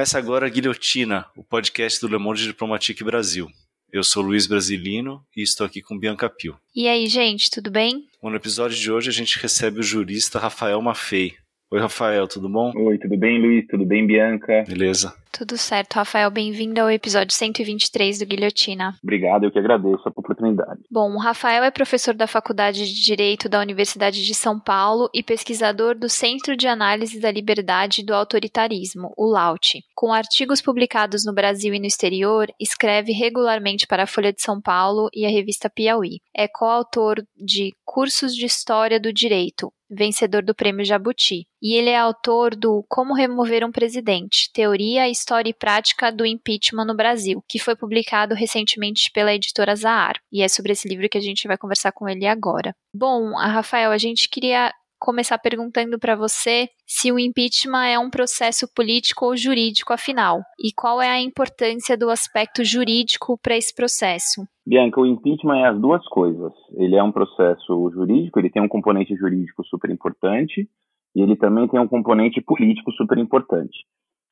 Começa agora a Guilhotina, o podcast do Le Monde Diplomatique Brasil. Eu sou Luiz Brasilino e estou aqui com Bianca Pio. E aí, gente, tudo bem? Bom, no episódio de hoje a gente recebe o jurista Rafael Maffei. Oi, Rafael, tudo bom? Oi, tudo bem, Luiz? Tudo bem, Bianca? Beleza. Tudo certo, Rafael. Bem-vindo ao episódio 123 do Guilhotina. Obrigado, eu que agradeço a oportunidade. Bom, o Rafael é professor da Faculdade de Direito da Universidade de São Paulo e pesquisador do Centro de Análise da Liberdade e do Autoritarismo, o LAUT. Com artigos publicados no Brasil e no exterior, escreve regularmente para a Folha de São Paulo e a revista Piauí. É coautor de Cursos de História do Direito, vencedor do Prêmio Jabuti. E ele é autor do Como Remover um Presidente, Teoria, História e Prática do Impeachment no Brasil, que foi publicado recentemente pela editora Zahar. E é sobre esse livro que a gente vai conversar com ele agora. Bom, Rafael, a gente queria começar perguntando para você se o impeachment é um processo político ou jurídico, afinal, e qual é a importância do aspecto jurídico para esse processo. Bianca, o impeachment é as duas coisas. Ele é um processo jurídico, ele tem um componente jurídico super importante e ele também tem um componente político super importante.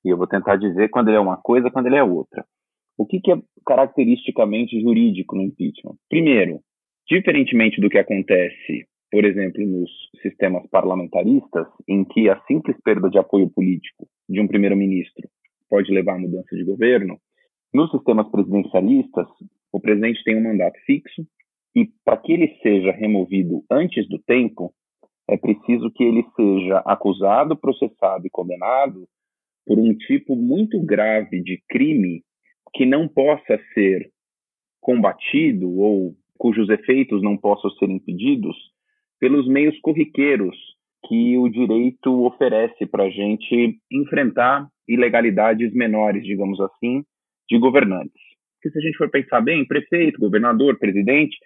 E eu vou tentar dizer quando ele é uma coisa, quando ele é outra. O que, que é caracteristicamente jurídico no impeachment? Primeiro, diferentemente do que acontece, por exemplo, nos sistemas parlamentaristas, em que a simples perda de apoio político de um primeiro-ministro pode levar à mudança de governo, nos sistemas presidencialistas, o presidente tem um mandato fixo e, para que ele seja removido antes do tempo, é preciso que ele seja acusado, processado e condenado por um tipo muito grave de crime que não possa ser combatido ou cujos efeitos não possam ser impedidos pelos meios corriqueiros que o direito oferece para a gente enfrentar ilegalidades menores, digamos assim, de governantes. Porque se a gente for pensar bem, prefeito, governador, presidente,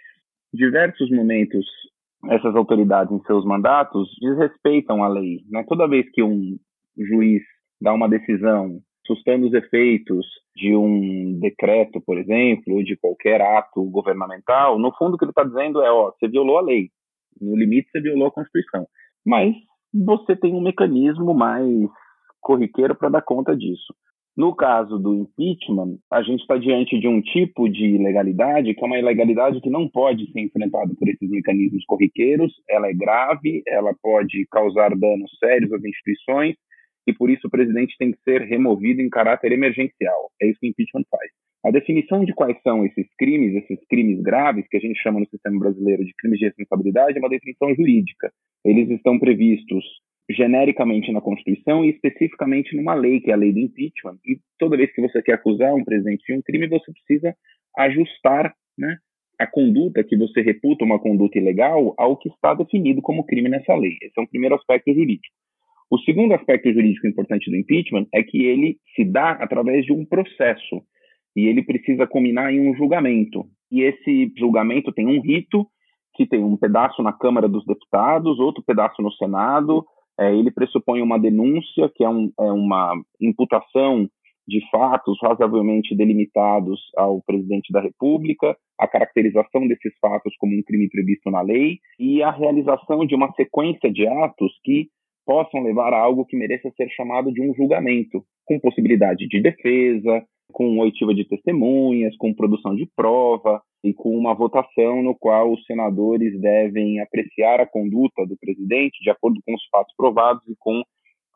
diversos momentos essas autoridades em seus mandatos desrespeitam a lei. Né? Toda vez que um juiz dá uma decisão sustando os efeitos de um decreto, por exemplo, ou de qualquer ato governamental, no fundo o que ele está dizendo é, ó, você violou a lei, no limite você violou a Constituição. Mas você tem um mecanismo mais corriqueiro para dar conta disso. No caso do impeachment, a gente está diante de um tipo de ilegalidade que é uma ilegalidade que não pode ser enfrentada por esses mecanismos corriqueiros, ela é grave, ela pode causar danos sérios às instituições e por isso o presidente tem que ser removido em caráter emergencial. É isso que o impeachment faz. A definição de quais são esses crimes, esses crimes graves, que a gente chama no sistema brasileiro de crimes de responsabilidade, é uma definição jurídica. Eles estão previstos genericamente na Constituição e especificamente numa lei, que é a lei do impeachment. E toda vez que você quer acusar um presidente de um crime, você precisa ajustar né, a conduta que você reputa uma conduta ilegal ao que está definido como crime nessa lei. Esse é um primeiro aspecto jurídico. O segundo aspecto jurídico importante do impeachment é que ele se dá através de um processo e ele precisa culminar em um julgamento. E esse julgamento tem um rito que tem um pedaço na Câmara dos Deputados, outro pedaço no Senado, é, ele pressupõe uma denúncia, que é, um, é uma imputação de fatos razoavelmente delimitados ao presidente da República, a caracterização desses fatos como um crime previsto na lei e a realização de uma sequência de atos que possam levar a algo que mereça ser chamado de um julgamento, com possibilidade de defesa, com oitiva de testemunhas, com produção de prova e com uma votação no qual os senadores devem apreciar a conduta do presidente de acordo com os fatos provados e com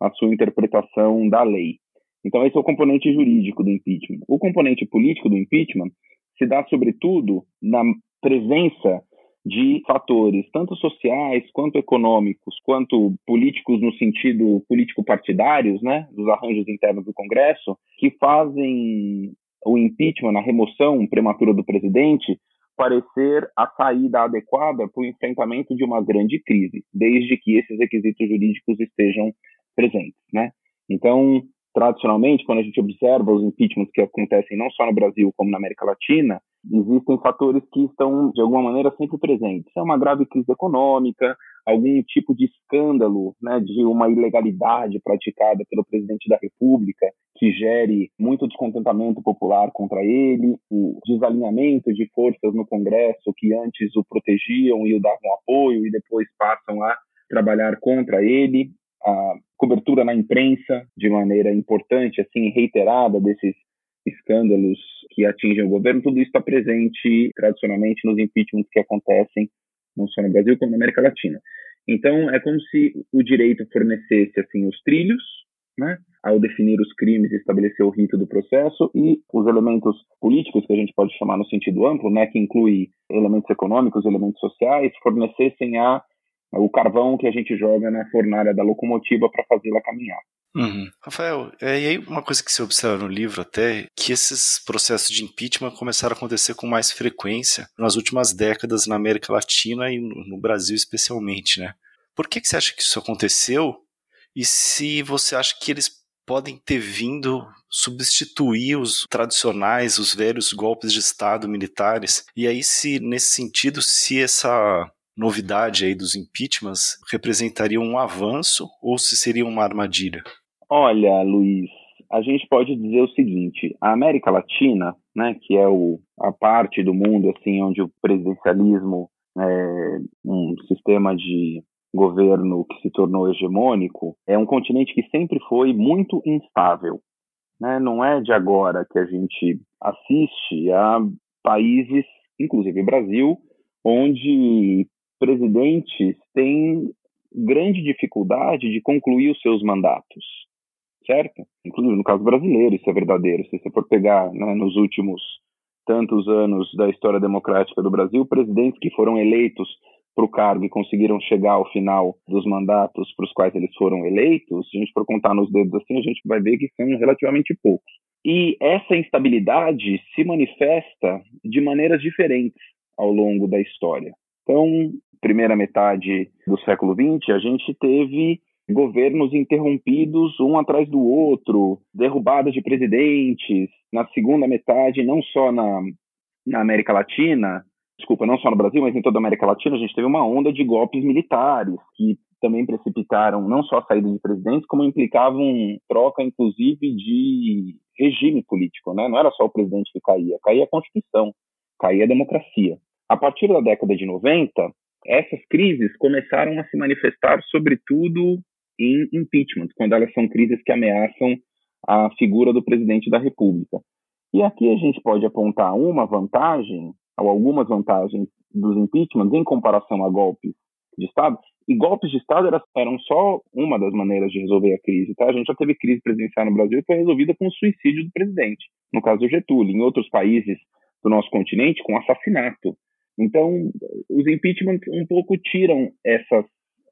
a sua interpretação da lei. Então, esse é o componente jurídico do impeachment. O componente político do impeachment se dá, sobretudo, na presença de fatores tanto sociais quanto econômicos, quanto políticos no sentido político-partidários, né, dos arranjos internos do Congresso, que fazem o impeachment, a remoção prematura do presidente, parecer a saída adequada para o enfrentamento de uma grande crise, desde que esses requisitos jurídicos estejam presentes, né? Então, tradicionalmente, quando a gente observa os impeachments que acontecem não só no Brasil como na América Latina, existem fatores que estão, de alguma maneira, sempre presentes. É uma grave crise econômica, algum tipo de escândalo, né, de uma ilegalidade praticada pelo presidente da República, que gere muito descontentamento popular contra ele, o desalinhamento de forças no Congresso que antes o protegiam e o davam apoio e depois passam a trabalhar contra ele, a cobertura na imprensa de maneira importante, assim, reiterada desses escândalos que atingem o governo, tudo isso está presente tradicionalmente nos impeachments que acontecem não só no Brasil como na América Latina. Então é como se o direito fornecesse assim os trilhos, né, ao definir os crimes e estabelecer o rito do processo e os elementos políticos que a gente pode chamar no sentido amplo, né, que inclui elementos econômicos, elementos sociais, fornecessem a o carvão que a gente joga na fornalha da locomotiva para fazê-la caminhar. Uhum. Rafael, é, e aí uma coisa que você observa no livro até, que esses processos de impeachment começaram a acontecer com mais frequência nas últimas décadas na América Latina e no, no Brasil especialmente, né? Por que, que você acha que isso aconteceu? E se você acha que eles podem ter vindo substituir os tradicionais, os velhos golpes de Estado militares? E aí, se nesse sentido, se essa novidade aí dos impeachments representaria um avanço ou se seria uma armadilha? Olha, Luiz, a gente pode dizer o seguinte: a América Latina, né, que é o, a parte do mundo assim onde o presidencialismo é um sistema de governo que se tornou hegemônico, é um continente que sempre foi muito instável. Né? Não é de agora que a gente assiste a países, inclusive Brasil, onde presidentes têm grande dificuldade de concluir os seus mandatos certo? Inclusive no caso brasileiro isso é verdadeiro. Se você for pegar né, nos últimos tantos anos da história democrática do Brasil, presidentes que foram eleitos para o cargo e conseguiram chegar ao final dos mandatos para os quais eles foram eleitos, se a gente for contar nos dedos assim, a gente vai ver que são relativamente poucos. E essa instabilidade se manifesta de maneiras diferentes ao longo da história. Então, primeira metade do século XX, a gente teve governos interrompidos um atrás do outro, derrubadas de presidentes. Na segunda metade, não só na, na América Latina, desculpa, não só no Brasil, mas em toda a América Latina, a gente teve uma onda de golpes militares que também precipitaram não só a saída de presidentes, como implicavam troca, inclusive, de regime político. Né? Não era só o presidente que caía, caía a Constituição, caía a democracia. A partir da década de 90, essas crises começaram a se manifestar, sobretudo, em impeachment, quando elas são crises que ameaçam a figura do presidente da República. E aqui a gente pode apontar uma vantagem, ou algumas vantagens dos impeachments em comparação a golpes de Estado. E golpes de Estado eram só uma das maneiras de resolver a crise. Tá? A gente já teve crise presidencial no Brasil que foi resolvida com o suicídio do presidente, no caso do Getúlio. Em outros países do nosso continente, com assassinato. Então, os impeachments um pouco tiram essas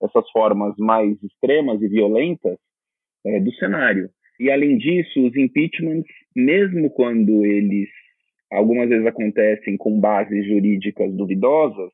essas formas mais extremas e violentas é, do cenário. E, além disso, os impeachments, mesmo quando eles algumas vezes acontecem com bases jurídicas duvidosas,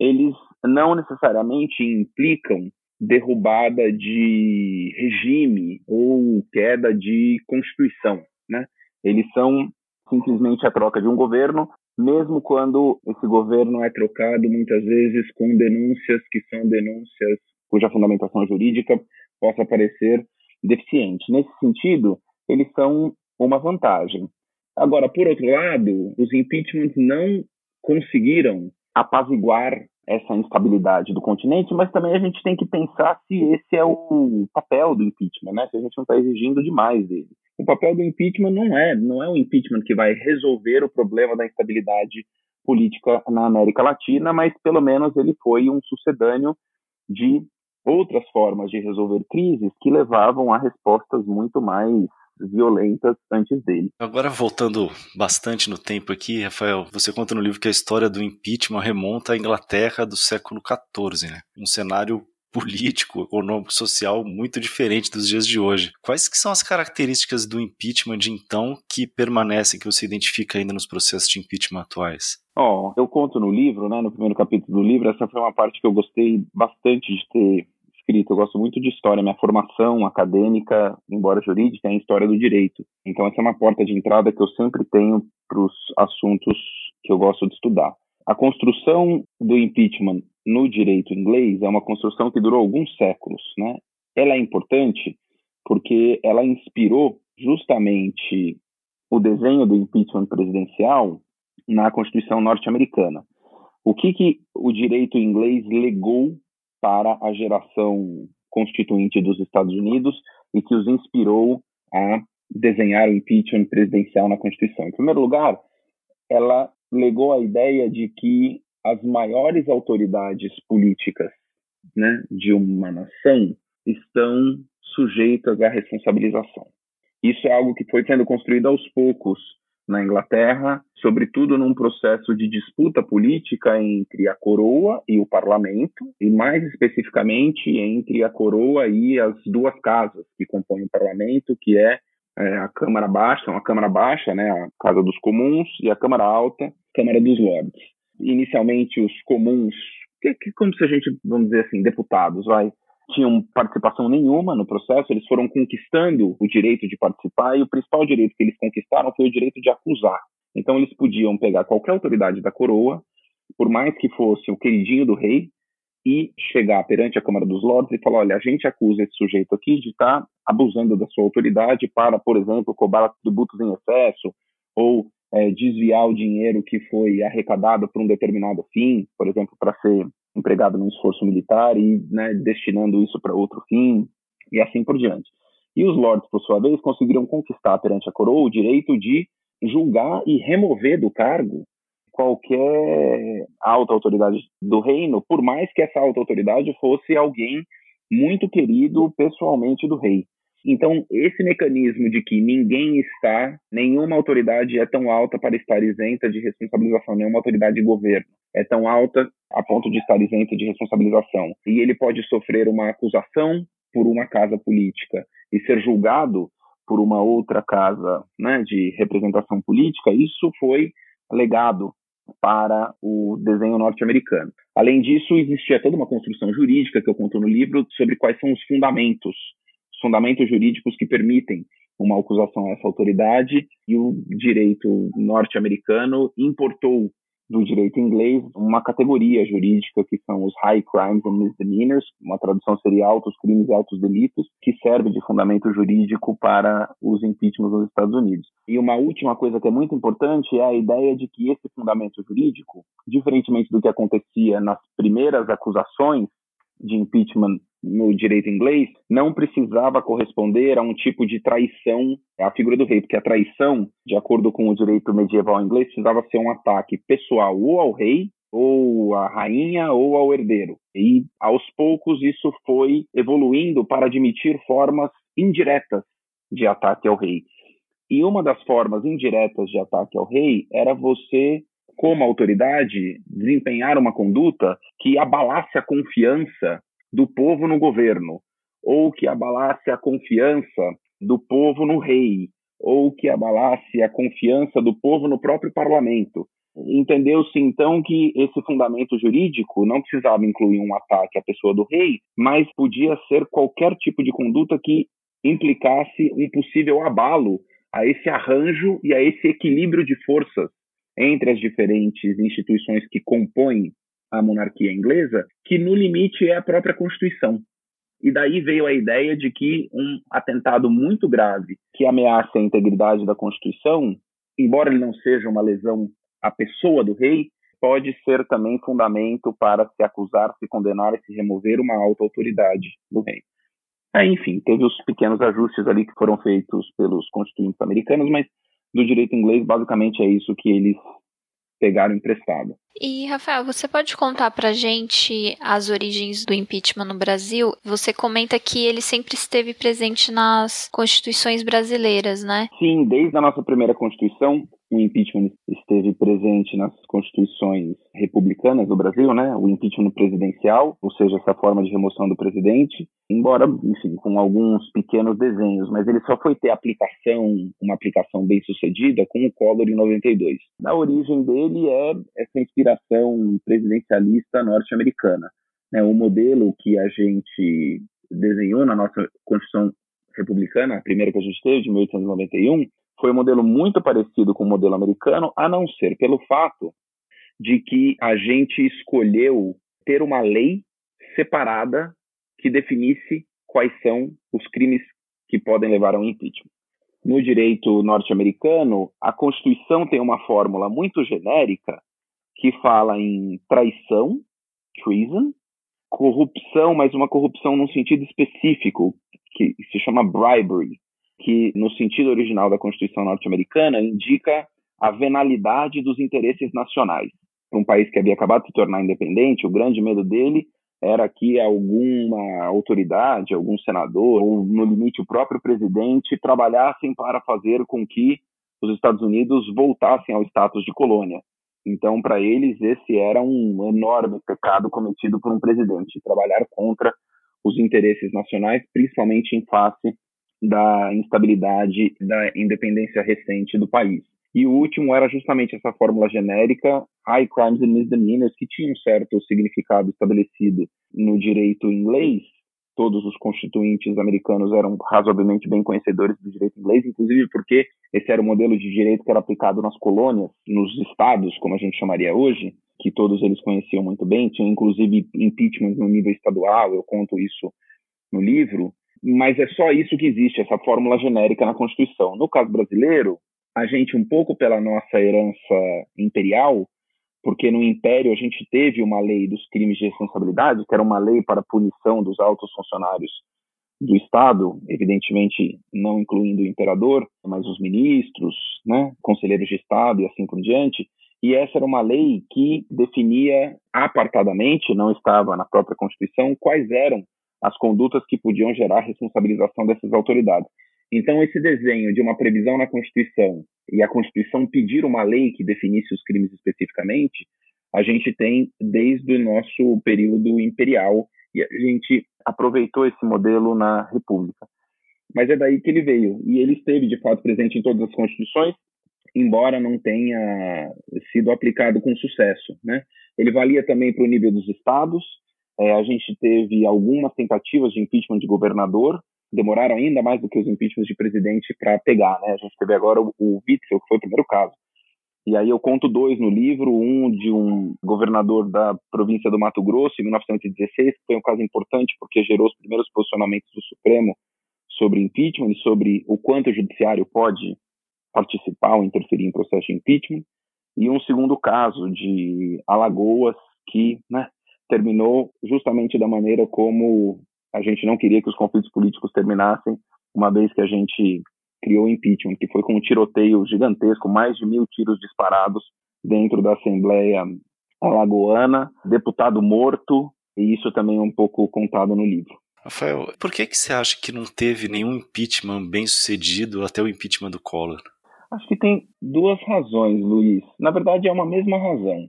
eles não necessariamente implicam derrubada de regime ou queda de constituição, né? Eles são simplesmente a troca de um governo, mesmo quando esse governo é trocado muitas vezes com denúncias que são denúncias cuja fundamentação jurídica possa parecer deficiente. Nesse sentido, eles são uma vantagem. Agora, por outro lado, os impeachments não conseguiram apaziguar essa instabilidade do continente, mas também a gente tem que pensar se esse é o papel do impeachment, né? Se a gente não está exigindo demais dele. O papel do impeachment não é, não é o impeachment que vai resolver o problema da instabilidade política na América Latina, mas pelo menos ele foi um sucedâneo de outras formas de resolver crises que levavam a respostas muito mais violentas antes dele. Agora voltando bastante no tempo aqui, Rafael, você conta no livro que a história do impeachment remonta à Inglaterra do século XIV, né? Um cenário político, econômico, social muito diferente dos dias de hoje. Quais que são as características do impeachment de então que permanecem, que você identifica ainda nos processos de impeachment atuais? Oh, eu conto no livro, né, no primeiro capítulo do livro, essa foi uma parte que eu gostei bastante de ter escrito. Eu gosto muito de história. Minha formação acadêmica, embora jurídica, é em história do direito. Então, essa é uma porta de entrada que eu sempre tenho para os assuntos que eu gosto de estudar. A construção do impeachment no direito inglês é uma construção que durou alguns séculos. Né? Ela é importante porque ela inspirou justamente o desenho do impeachment presidencial na Constituição norte-americana. O que, que o direito inglês legou para a geração constituinte dos Estados Unidos e que os inspirou a desenhar o impeachment presidencial na Constituição. Em primeiro lugar, ela legou a ideia de que as maiores autoridades políticas né, de uma nação estão sujeitas à responsabilização. Isso é algo que foi sendo construído aos poucos na Inglaterra, sobretudo num processo de disputa política entre a coroa e o parlamento, e mais especificamente entre a coroa e as duas casas que compõem o parlamento, que é, é a Câmara Baixa, uma Câmara Baixa, né, a Casa dos Comuns, e a Câmara Alta, a Câmara dos Lordes. Inicialmente, os comuns, que, que como se a gente, vamos dizer assim, deputados, vai, tinham participação nenhuma no processo, eles foram conquistando o direito de participar e o principal direito que eles conquistaram foi o direito de acusar. Então eles podiam pegar qualquer autoridade da coroa, por mais que fosse o queridinho do rei, e chegar perante a Câmara dos Lordes e falar: olha, a gente acusa esse sujeito aqui de estar tá abusando da sua autoridade para, por exemplo, cobrar tributos em excesso ou é, desviar o dinheiro que foi arrecadado por um determinado fim, por exemplo, para ser empregado no esforço militar e né, destinando isso para outro fim, e assim por diante. E os lords, por sua vez, conseguiram conquistar perante a coroa o direito de julgar e remover do cargo qualquer alta autoridade do reino, por mais que essa alta autoridade fosse alguém muito querido pessoalmente do rei. Então, esse mecanismo de que ninguém está, nenhuma autoridade é tão alta para estar isenta de responsabilização, nenhuma autoridade de governo é tão alta a ponto de estar isenta de responsabilização. E ele pode sofrer uma acusação por uma casa política e ser julgado por uma outra casa né, de representação política, isso foi legado para o desenho norte-americano. Além disso, existia toda uma construção jurídica que eu conto no livro sobre quais são os fundamentos, os fundamentos jurídicos que permitem uma acusação a essa autoridade e o direito norte-americano importou do direito inglês uma categoria jurídica que são os high crimes and misdemeanors, uma tradução seria altos crimes e altos delitos, que serve de fundamento jurídico para os impeachments nos Estados Unidos. E uma última coisa que é muito importante é a ideia de que esse fundamento jurídico, diferentemente do que acontecia nas primeiras acusações de impeachment no direito inglês não precisava corresponder a um tipo de traição à figura do rei, porque a traição, de acordo com o direito medieval inglês, precisava ser um ataque pessoal ou ao rei, ou à rainha, ou ao herdeiro. E aos poucos isso foi evoluindo para admitir formas indiretas de ataque ao rei. E uma das formas indiretas de ataque ao rei era você como autoridade, desempenhar uma conduta que abalasse a confiança do povo no governo, ou que abalasse a confiança do povo no rei, ou que abalasse a confiança do povo no próprio parlamento. Entendeu-se então que esse fundamento jurídico não precisava incluir um ataque à pessoa do rei, mas podia ser qualquer tipo de conduta que implicasse um possível abalo a esse arranjo e a esse equilíbrio de forças entre as diferentes instituições que compõem a monarquia inglesa, que no limite é a própria Constituição. E daí veio a ideia de que um atentado muito grave que ameaça a integridade da Constituição, embora ele não seja uma lesão à pessoa do rei, pode ser também fundamento para se acusar, se condenar e se remover uma alta autoridade do rei. Aí, enfim, teve os pequenos ajustes ali que foram feitos pelos constituintes americanos, mas do direito inglês, basicamente é isso que eles pegaram emprestado. E, Rafael, você pode contar pra gente as origens do impeachment no Brasil? Você comenta que ele sempre esteve presente nas constituições brasileiras, né? Sim, desde a nossa primeira Constituição, o impeachment esteve presente nas constituições republicanas do Brasil, né? O impeachment presidencial, ou seja, essa forma de remoção do presidente, embora, enfim, com alguns pequenos desenhos, mas ele só foi ter aplicação, uma aplicação bem sucedida com o Collor em 92. A origem dele é essa inspiração presidencialista norte-americana. Né? O modelo que a gente desenhou na nossa Constituição republicana, a primeira que a gente teve, de 1891, foi um modelo muito parecido com o modelo americano, a não ser pelo fato de que a gente escolheu ter uma lei separada que definisse quais são os crimes que podem levar a um impeachment. No direito norte-americano, a Constituição tem uma fórmula muito genérica que fala em traição, treason, corrupção, mas uma corrupção num sentido específico, que se chama bribery, que no sentido original da Constituição norte-americana indica a venalidade dos interesses nacionais. Um país que havia acabado de se tornar independente, o grande medo dele era que alguma autoridade, algum senador, ou no limite o próprio presidente, trabalhassem para fazer com que os Estados Unidos voltassem ao status de colônia. Então, para eles, esse era um enorme pecado cometido por um presidente, trabalhar contra os interesses nacionais, principalmente em face da instabilidade da independência recente do país. E o último era justamente essa fórmula genérica, high crimes and misdemeanors, que tinha um certo significado estabelecido no direito inglês. Todos os constituintes americanos eram razoavelmente bem conhecedores do direito inglês, inclusive porque esse era o modelo de direito que era aplicado nas colônias, nos estados, como a gente chamaria hoje, que todos eles conheciam muito bem. Tinha inclusive impeachment no nível estadual, eu conto isso no livro. Mas é só isso que existe, essa fórmula genérica na Constituição. No caso brasileiro, a gente, um pouco pela nossa herança imperial, porque no Império a gente teve uma lei dos crimes de responsabilidade, que era uma lei para punição dos altos funcionários do Estado, evidentemente não incluindo o imperador, mas os ministros, né, conselheiros de Estado e assim por diante. E essa era uma lei que definia apartadamente, não estava na própria Constituição, quais eram as condutas que podiam gerar responsabilização dessas autoridades. Então, esse desenho de uma previsão na Constituição e a Constituição pedir uma lei que definisse os crimes especificamente, a gente tem desde o nosso período imperial e a gente aproveitou esse modelo na República. Mas é daí que ele veio e ele esteve de fato presente em todas as constituições, embora não tenha sido aplicado com sucesso. Né? Ele valia também para o nível dos estados. É, a gente teve algumas tentativas de impeachment de governador, demoraram ainda mais do que os impeachments de presidente para pegar, né? A gente teve agora o, o Witzel, que foi o primeiro caso. E aí eu conto dois no livro, um de um governador da província do Mato Grosso, em 1916, que foi um caso importante porque gerou os primeiros posicionamentos do Supremo sobre impeachment sobre o quanto o judiciário pode participar ou interferir em processo de impeachment. E um segundo caso de Alagoas, que né, terminou justamente da maneira como a gente não queria que os conflitos políticos terminassem, uma vez que a gente criou o impeachment, que foi com um tiroteio gigantesco, mais de mil tiros disparados dentro da Assembleia Alagoana, deputado morto, e isso também é um pouco contado no livro. Rafael, por que, que você acha que não teve nenhum impeachment bem sucedido até o impeachment do Collor? Acho que tem duas razões, Luiz. Na verdade, é uma mesma razão.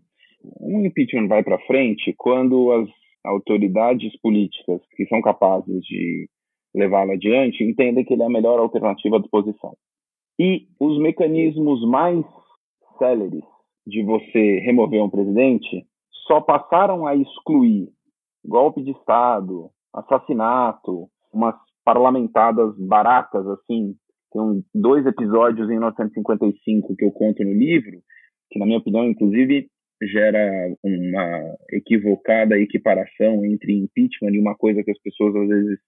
Um impeachment vai para frente quando as autoridades políticas que são capazes de levá-lo adiante entendem que ele é a melhor alternativa à disposição. E os mecanismos mais céleres de você remover um presidente só passaram a excluir golpe de Estado, assassinato, umas parlamentadas baratas, assim. Tem dois episódios em 1955 que eu conto no livro, que, na minha opinião, inclusive, gera uma equivocada equiparação entre impeachment e uma coisa que as pessoas às vezes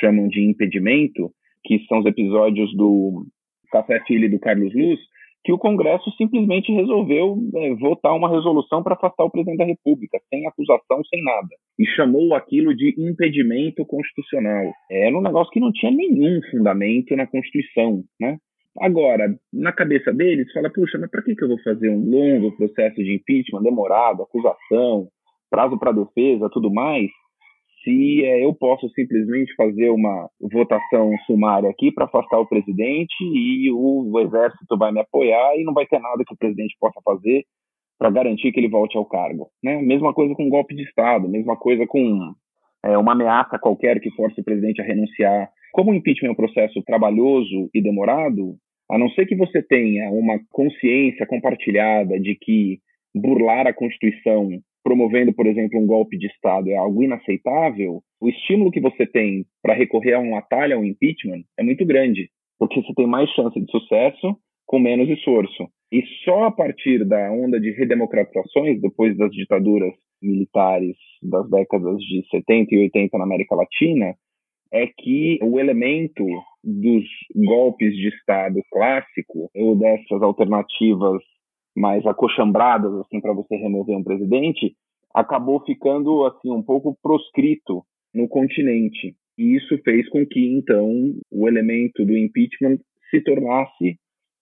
chamam de impedimento, que são os episódios do Café Filho do Carlos Luz, que o Congresso simplesmente resolveu é, votar uma resolução para afastar o presidente da República, sem acusação, sem nada. E chamou aquilo de impedimento constitucional. Era um negócio que não tinha nenhum fundamento na Constituição, né? Agora, na cabeça deles, fala, puxa, mas para que, que eu vou fazer um longo processo de impeachment, demorado, acusação, prazo para defesa, tudo mais, se é, eu posso simplesmente fazer uma votação sumária aqui para afastar o presidente e o, o, exército vai me apoiar e não vai ter nada que o presidente possa fazer para garantir que ele volte ao cargo. Né? Mesma coisa com golpe de Estado, mesma coisa com é, uma ameaça qualquer que force o presidente a renunciar. Como o impeachment é um processo trabalhoso e demorado, a não ser que você tenha uma consciência compartilhada de que burlar a Constituição, promovendo, por exemplo, um golpe de Estado é algo inaceitável, o estímulo que você tem para recorrer a um atalho, a um impeachment, é muito grande, porque você tem mais chance de sucesso com menos esforço. E só a partir da onda de redemocratizações, depois das ditaduras militares das décadas de 70 e 80 na América Latina, é que o elemento dos golpes de Estado clássico ou dessas alternativas mais acochambradas assim para você remover um presidente acabou ficando assim um pouco proscrito no continente. E isso fez com que então o elemento do impeachment se tornasse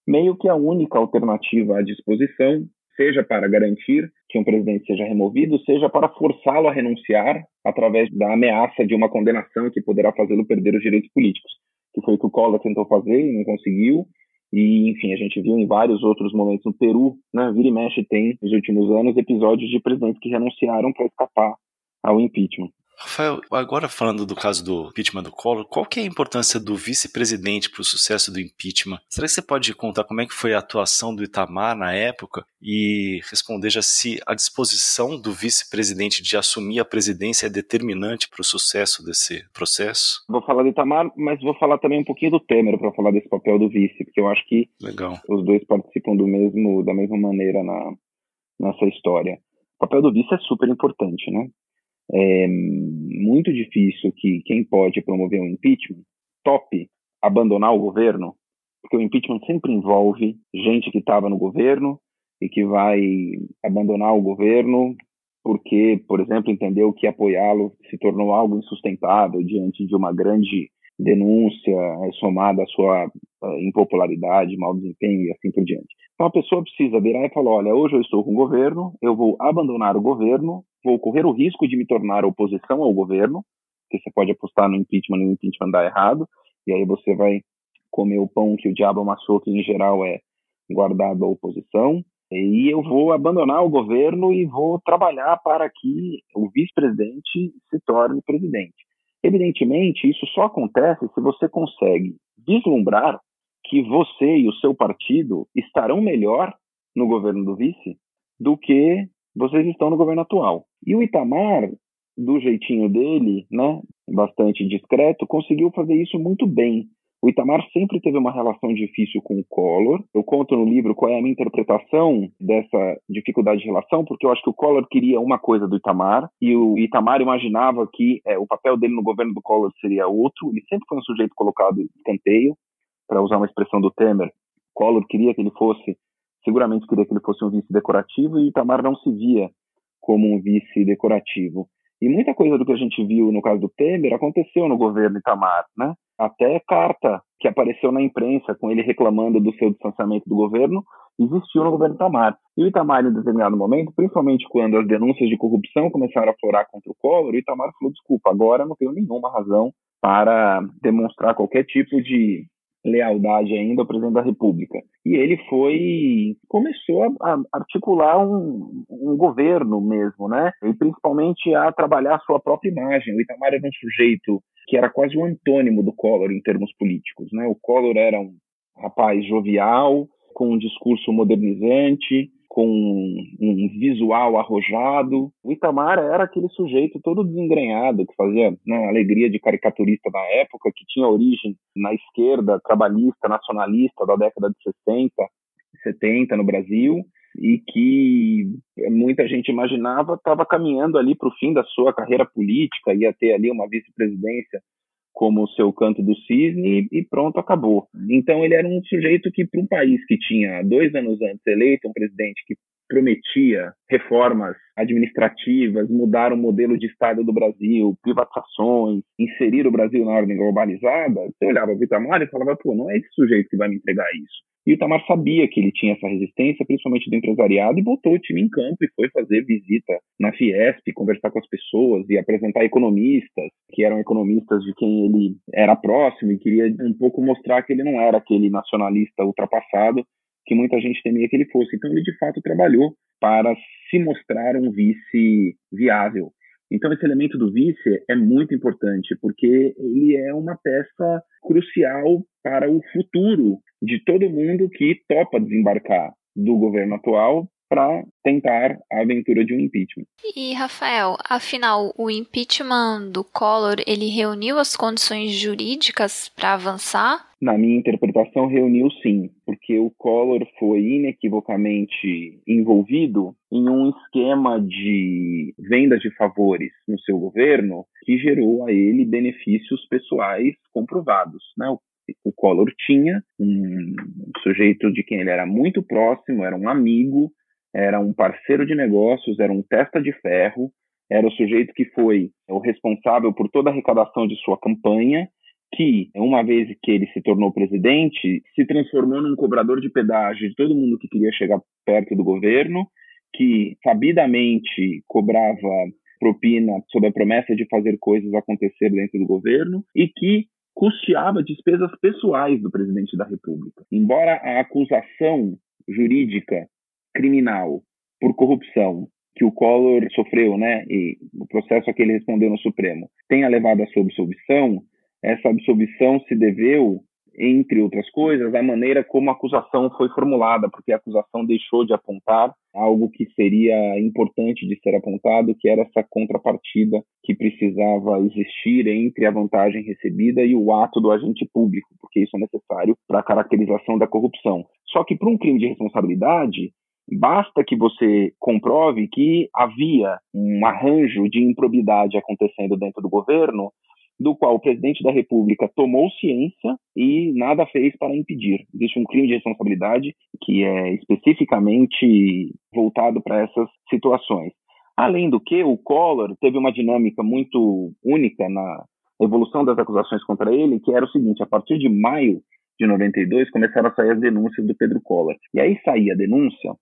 meio que a única alternativa à disposição, seja para garantir que um presidente seja removido, seja para forçá-lo a renunciar através da ameaça de uma condenação que poderá fazê-lo perder os direitos políticos, que foi o que o Collor tentou fazer e não conseguiu. E, enfim, a gente viu em vários outros momentos no Peru, né, vira e mexe tem, nos últimos anos, episódios de presidentes que renunciaram para escapar ao impeachment. Rafael, agora falando do caso do impeachment do Collor, qual que é a importância do vice-presidente para o sucesso do impeachment? Será que você pode contar como é que foi a atuação do Itamar na época e responder já se a disposição do vice-presidente de assumir a presidência é determinante para o sucesso desse processo? Vou falar do Itamar, mas vou falar também um pouquinho do Temer para falar desse papel do vice, porque eu acho que Legal. os dois participam do mesmo da mesma maneira na, nessa história. O papel do vice é super importante, né? É muito difícil que quem pode promover um impeachment tope abandonar o governo, porque o impeachment sempre envolve gente que estava no governo e que vai abandonar o governo porque, por exemplo, entendeu que apoiá-lo se tornou algo insustentável diante de uma grande denúncia é, somada à sua uh, impopularidade, mau desempenho e assim por diante. Então a pessoa precisa virar e falar: olha, hoje eu estou com o governo, eu vou abandonar o governo, vou correr o risco de me tornar oposição ao governo, porque você pode apostar no impeachment e o impeachment dar errado, e aí você vai comer o pão que o diabo amassou, que em geral é guardado à oposição. E eu vou abandonar o governo e vou trabalhar para que o vice-presidente se torne presidente. Evidentemente, isso só acontece se você consegue vislumbrar que você e o seu partido estarão melhor no governo do vice do que vocês estão no governo atual. E o Itamar, do jeitinho dele, né, bastante discreto, conseguiu fazer isso muito bem. O Itamar sempre teve uma relação difícil com o Collor. Eu conto no livro qual é a minha interpretação dessa dificuldade de relação, porque eu acho que o Collor queria uma coisa do Itamar e o Itamar imaginava que é, o papel dele no governo do Collor seria outro. Ele sempre foi um sujeito colocado em escanteio, para usar uma expressão do Temer. Collor queria que ele fosse, seguramente queria que ele fosse um vice decorativo e Itamar não se via como um vice decorativo. E muita coisa do que a gente viu no caso do Temer aconteceu no governo Itamar, né? Até carta que apareceu na imprensa com ele reclamando do seu distanciamento do governo existiu no governo Itamar. E o Itamar, em determinado momento, principalmente quando as denúncias de corrupção começaram a florar contra o Collor, o Itamar falou: desculpa, agora não tenho nenhuma razão para demonstrar qualquer tipo de lealdade ainda ao presidente da República. E ele foi começou a, articular um, um, governo mesmo, né? E principalmente a trabalhar a sua própria imagem. O Itamar era um sujeito que era quase o antônimo do Collor em termos políticos, né? O Collor era um rapaz jovial, com um discurso modernizante, com um visual arrojado. O Itamar era aquele sujeito todo desengrenhado, que fazia né, alegria de caricaturista na época, que tinha origem na esquerda trabalhista, nacionalista da década de 60, 70 no Brasil, e que muita gente imaginava estava caminhando ali para o fim da sua carreira política, ia ter ali uma vice-presidência como o seu canto do cisne e pronto, acabou. Então ele era um sujeito que, para um país que tinha dois anos antes eleito um presidente que prometia reformas administrativas, mudar o modelo de Estado do Brasil, privatizações, inserir o Brasil na ordem globalizada, você olhava o Itamar e falava, pô, não é esse sujeito que vai me entregar isso. E o Itamar sabia que ele tinha essa resistência, principalmente do empresariado, e botou o time em campo e foi fazer visita na Fiesp, conversar com as pessoas e apresentar economistas, que eram economistas de quem ele era próximo e queria um pouco mostrar que ele não era aquele nacionalista ultrapassado que muita gente temia que ele fosse. Então ele de fato trabalhou para se mostrar um vice viável. Então esse elemento do vice é muito importante porque ele é uma peça crucial para o futuro de todo mundo que topa desembarcar do governo atual para tentar a aventura de um impeachment. E Rafael, afinal, o impeachment do Collor ele reuniu as condições jurídicas para avançar? Na minha interpretação, reuniu sim, porque o Collor foi inequivocamente envolvido em um esquema de vendas de favores no seu governo que gerou a ele benefícios pessoais comprovados. Né? o Collor tinha um sujeito de quem ele era muito próximo, era um amigo, era um parceiro de negócios, era um testa de ferro, era o sujeito que foi o responsável por toda a arrecadação de sua campanha, que, uma vez que ele se tornou presidente, se transformou num cobrador de pedágio de todo mundo que queria chegar perto do governo, que sabidamente cobrava propina sob a promessa de fazer coisas acontecer dentro do governo e que custeava despesas pessoais do presidente da República. Embora a acusação jurídica criminal por corrupção que o Collor sofreu, né, e o processo a que ele respondeu no Supremo, tenha levado à sua absolvição, essa absolvição se deveu entre outras coisas, a maneira como a acusação foi formulada, porque a acusação deixou de apontar algo que seria importante de ser apontado, que era essa contrapartida que precisava existir entre a vantagem recebida e o ato do agente público, porque isso é necessário para a caracterização da corrupção. Só que para um crime de responsabilidade, basta que você comprove que havia um arranjo de improbidade acontecendo dentro do governo do qual o presidente da República tomou ciência e nada fez para impedir. Existe um crime de responsabilidade que é especificamente voltado para essas situações. Além do que, o Collor teve uma dinâmica muito única na evolução das acusações contra ele, que era o seguinte: a partir de maio de 92 começaram a sair as denúncias do Pedro Collor. E aí saía a denúncia,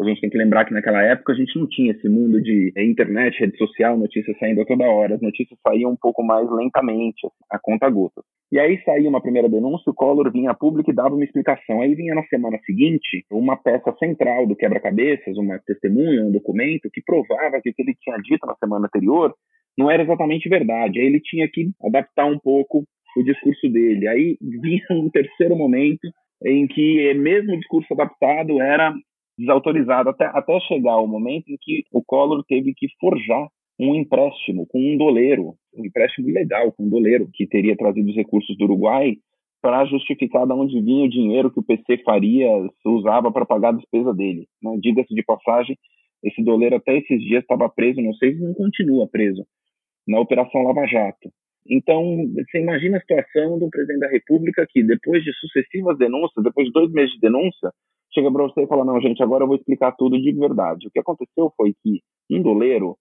a gente tem que lembrar que naquela época a gente não tinha esse mundo de internet, rede social, notícias saindo a toda hora. As notícias saíam um pouco mais lentamente, a conta gota. E aí saía uma primeira denúncia, o Collor vinha a público e dava uma explicação. Aí vinha na semana seguinte uma peça central do quebra-cabeças, uma testemunha, um documento que provava que o que ele tinha dito na semana anterior não era exatamente verdade. Aí ele tinha que adaptar um pouco o discurso dele. Aí vinha um terceiro momento em que mesmo o discurso adaptado era desautorizado, até, até chegar o momento em que o Collor teve que forjar um empréstimo com um doleiro, um empréstimo ilegal com um doleiro, que teria trazido os recursos do Uruguai para justificar de onde vinha o dinheiro que o PC Faria usava para pagar a despesa dele. Né? Diga-se de passagem, esse doleiro até esses dias estava preso, não sei se não continua preso, na Operação Lava Jato. Então, você imagina a situação do presidente da República que, depois de sucessivas denúncias, depois de dois meses de denúncia, chega para você e fala: não, gente, agora eu vou explicar tudo de verdade. O que aconteceu foi que um doleiro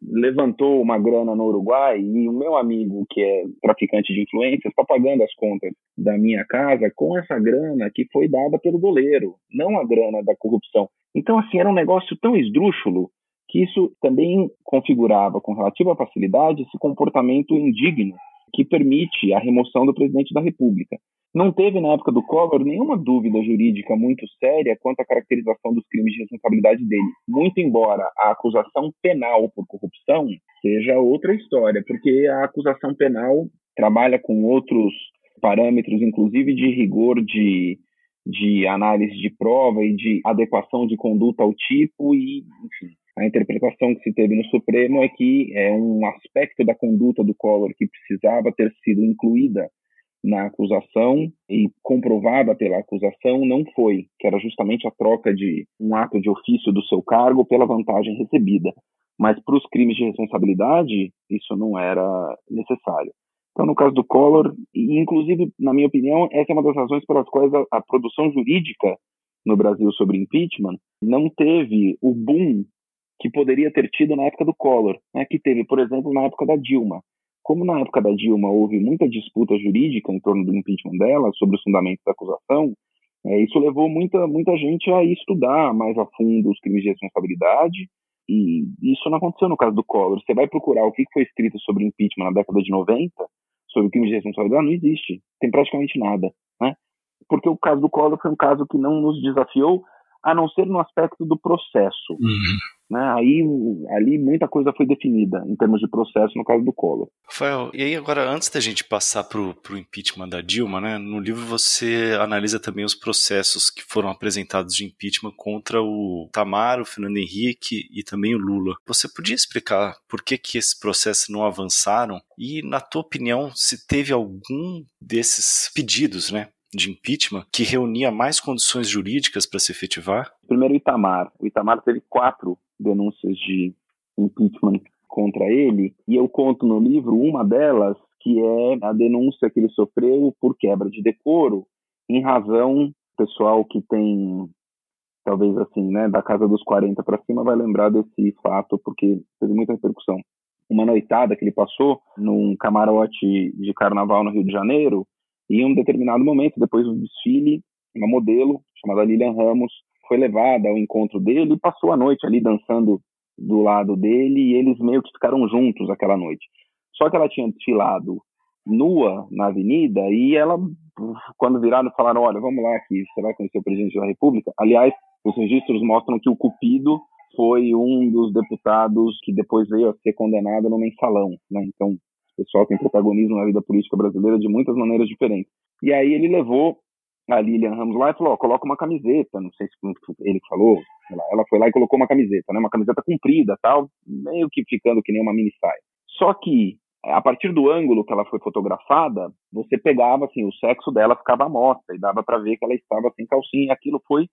levantou uma grana no Uruguai e o meu amigo, que é traficante de influências, está pagando as contas da minha casa com essa grana que foi dada pelo doleiro, não a grana da corrupção. Então, assim, era um negócio tão esdrúxulo que isso também configurava com relativa facilidade esse comportamento indigno que permite a remoção do presidente da República. Não teve, na época do Collor, nenhuma dúvida jurídica muito séria quanto à caracterização dos crimes de responsabilidade dele. Muito embora a acusação penal por corrupção seja outra história, porque a acusação penal trabalha com outros parâmetros, inclusive de rigor de, de análise de prova e de adequação de conduta ao tipo e, enfim, a interpretação que se teve no Supremo é que é um aspecto da conduta do Collor que precisava ter sido incluída na acusação e comprovada pela acusação não foi, que era justamente a troca de um ato de ofício do seu cargo pela vantagem recebida. Mas para os crimes de responsabilidade, isso não era necessário. Então, no caso do Collor, e inclusive, na minha opinião, essa é uma das razões pelas quais a, a produção jurídica no Brasil sobre impeachment não teve o boom que poderia ter tido na época do Collor, né, que teve, por exemplo, na época da Dilma. Como na época da Dilma houve muita disputa jurídica em torno do impeachment dela, sobre os fundamentos da acusação, é, isso levou muita, muita gente a estudar mais a fundo os crimes de responsabilidade, e isso não aconteceu no caso do Collor. Você vai procurar o que foi escrito sobre impeachment na década de 90, sobre crimes de responsabilidade, não existe. Tem praticamente nada. Né? Porque o caso do Collor foi um caso que não nos desafiou, a não ser no aspecto do processo. Uhum. Né? Aí, ali muita coisa foi definida em termos de processo no caso do Collor. Rafael, e aí agora antes da gente passar para o impeachment da Dilma, né, no livro você analisa também os processos que foram apresentados de impeachment contra o Tamar, o Fernando Henrique e também o Lula. Você podia explicar por que, que esses processos não avançaram e, na tua opinião, se teve algum desses pedidos, né, de impeachment que reunia mais condições jurídicas para se efetivar? Primeiro, o Itamar. O Itamar teve quatro denúncias de impeachment contra ele, e eu conto no livro uma delas, que é a denúncia que ele sofreu por quebra de decoro, em razão, pessoal que tem talvez assim, né, da casa dos 40 para cima, vai lembrar desse fato, porque teve muita repercussão. Uma noitada que ele passou num camarote de carnaval no Rio de Janeiro, e em um determinado momento, depois do desfile, uma modelo chamada Lilian Ramos foi levada ao encontro dele e passou a noite ali dançando do lado dele e eles meio que ficaram juntos aquela noite. Só que ela tinha desfilado nua na avenida e ela, quando viraram, falaram: Olha, vamos lá, que você vai conhecer o presidente da República. Aliás, os registros mostram que o Cupido foi um dos deputados que depois veio a ser condenado no mensalão. Né? Então, o pessoal tem protagonismo na vida política brasileira de muitas maneiras diferentes. E aí ele levou a Lilian Ramos lá e falou: oh, coloca uma camiseta. Não sei se ele falou. Ela foi lá e colocou uma camiseta, né? uma camiseta comprida, tal, meio que ficando que nem uma mini saia. Só que a partir do ângulo que ela foi fotografada, você pegava assim, o sexo dela ficava à mostra e dava para ver que ela estava sem calcinha. Aquilo foi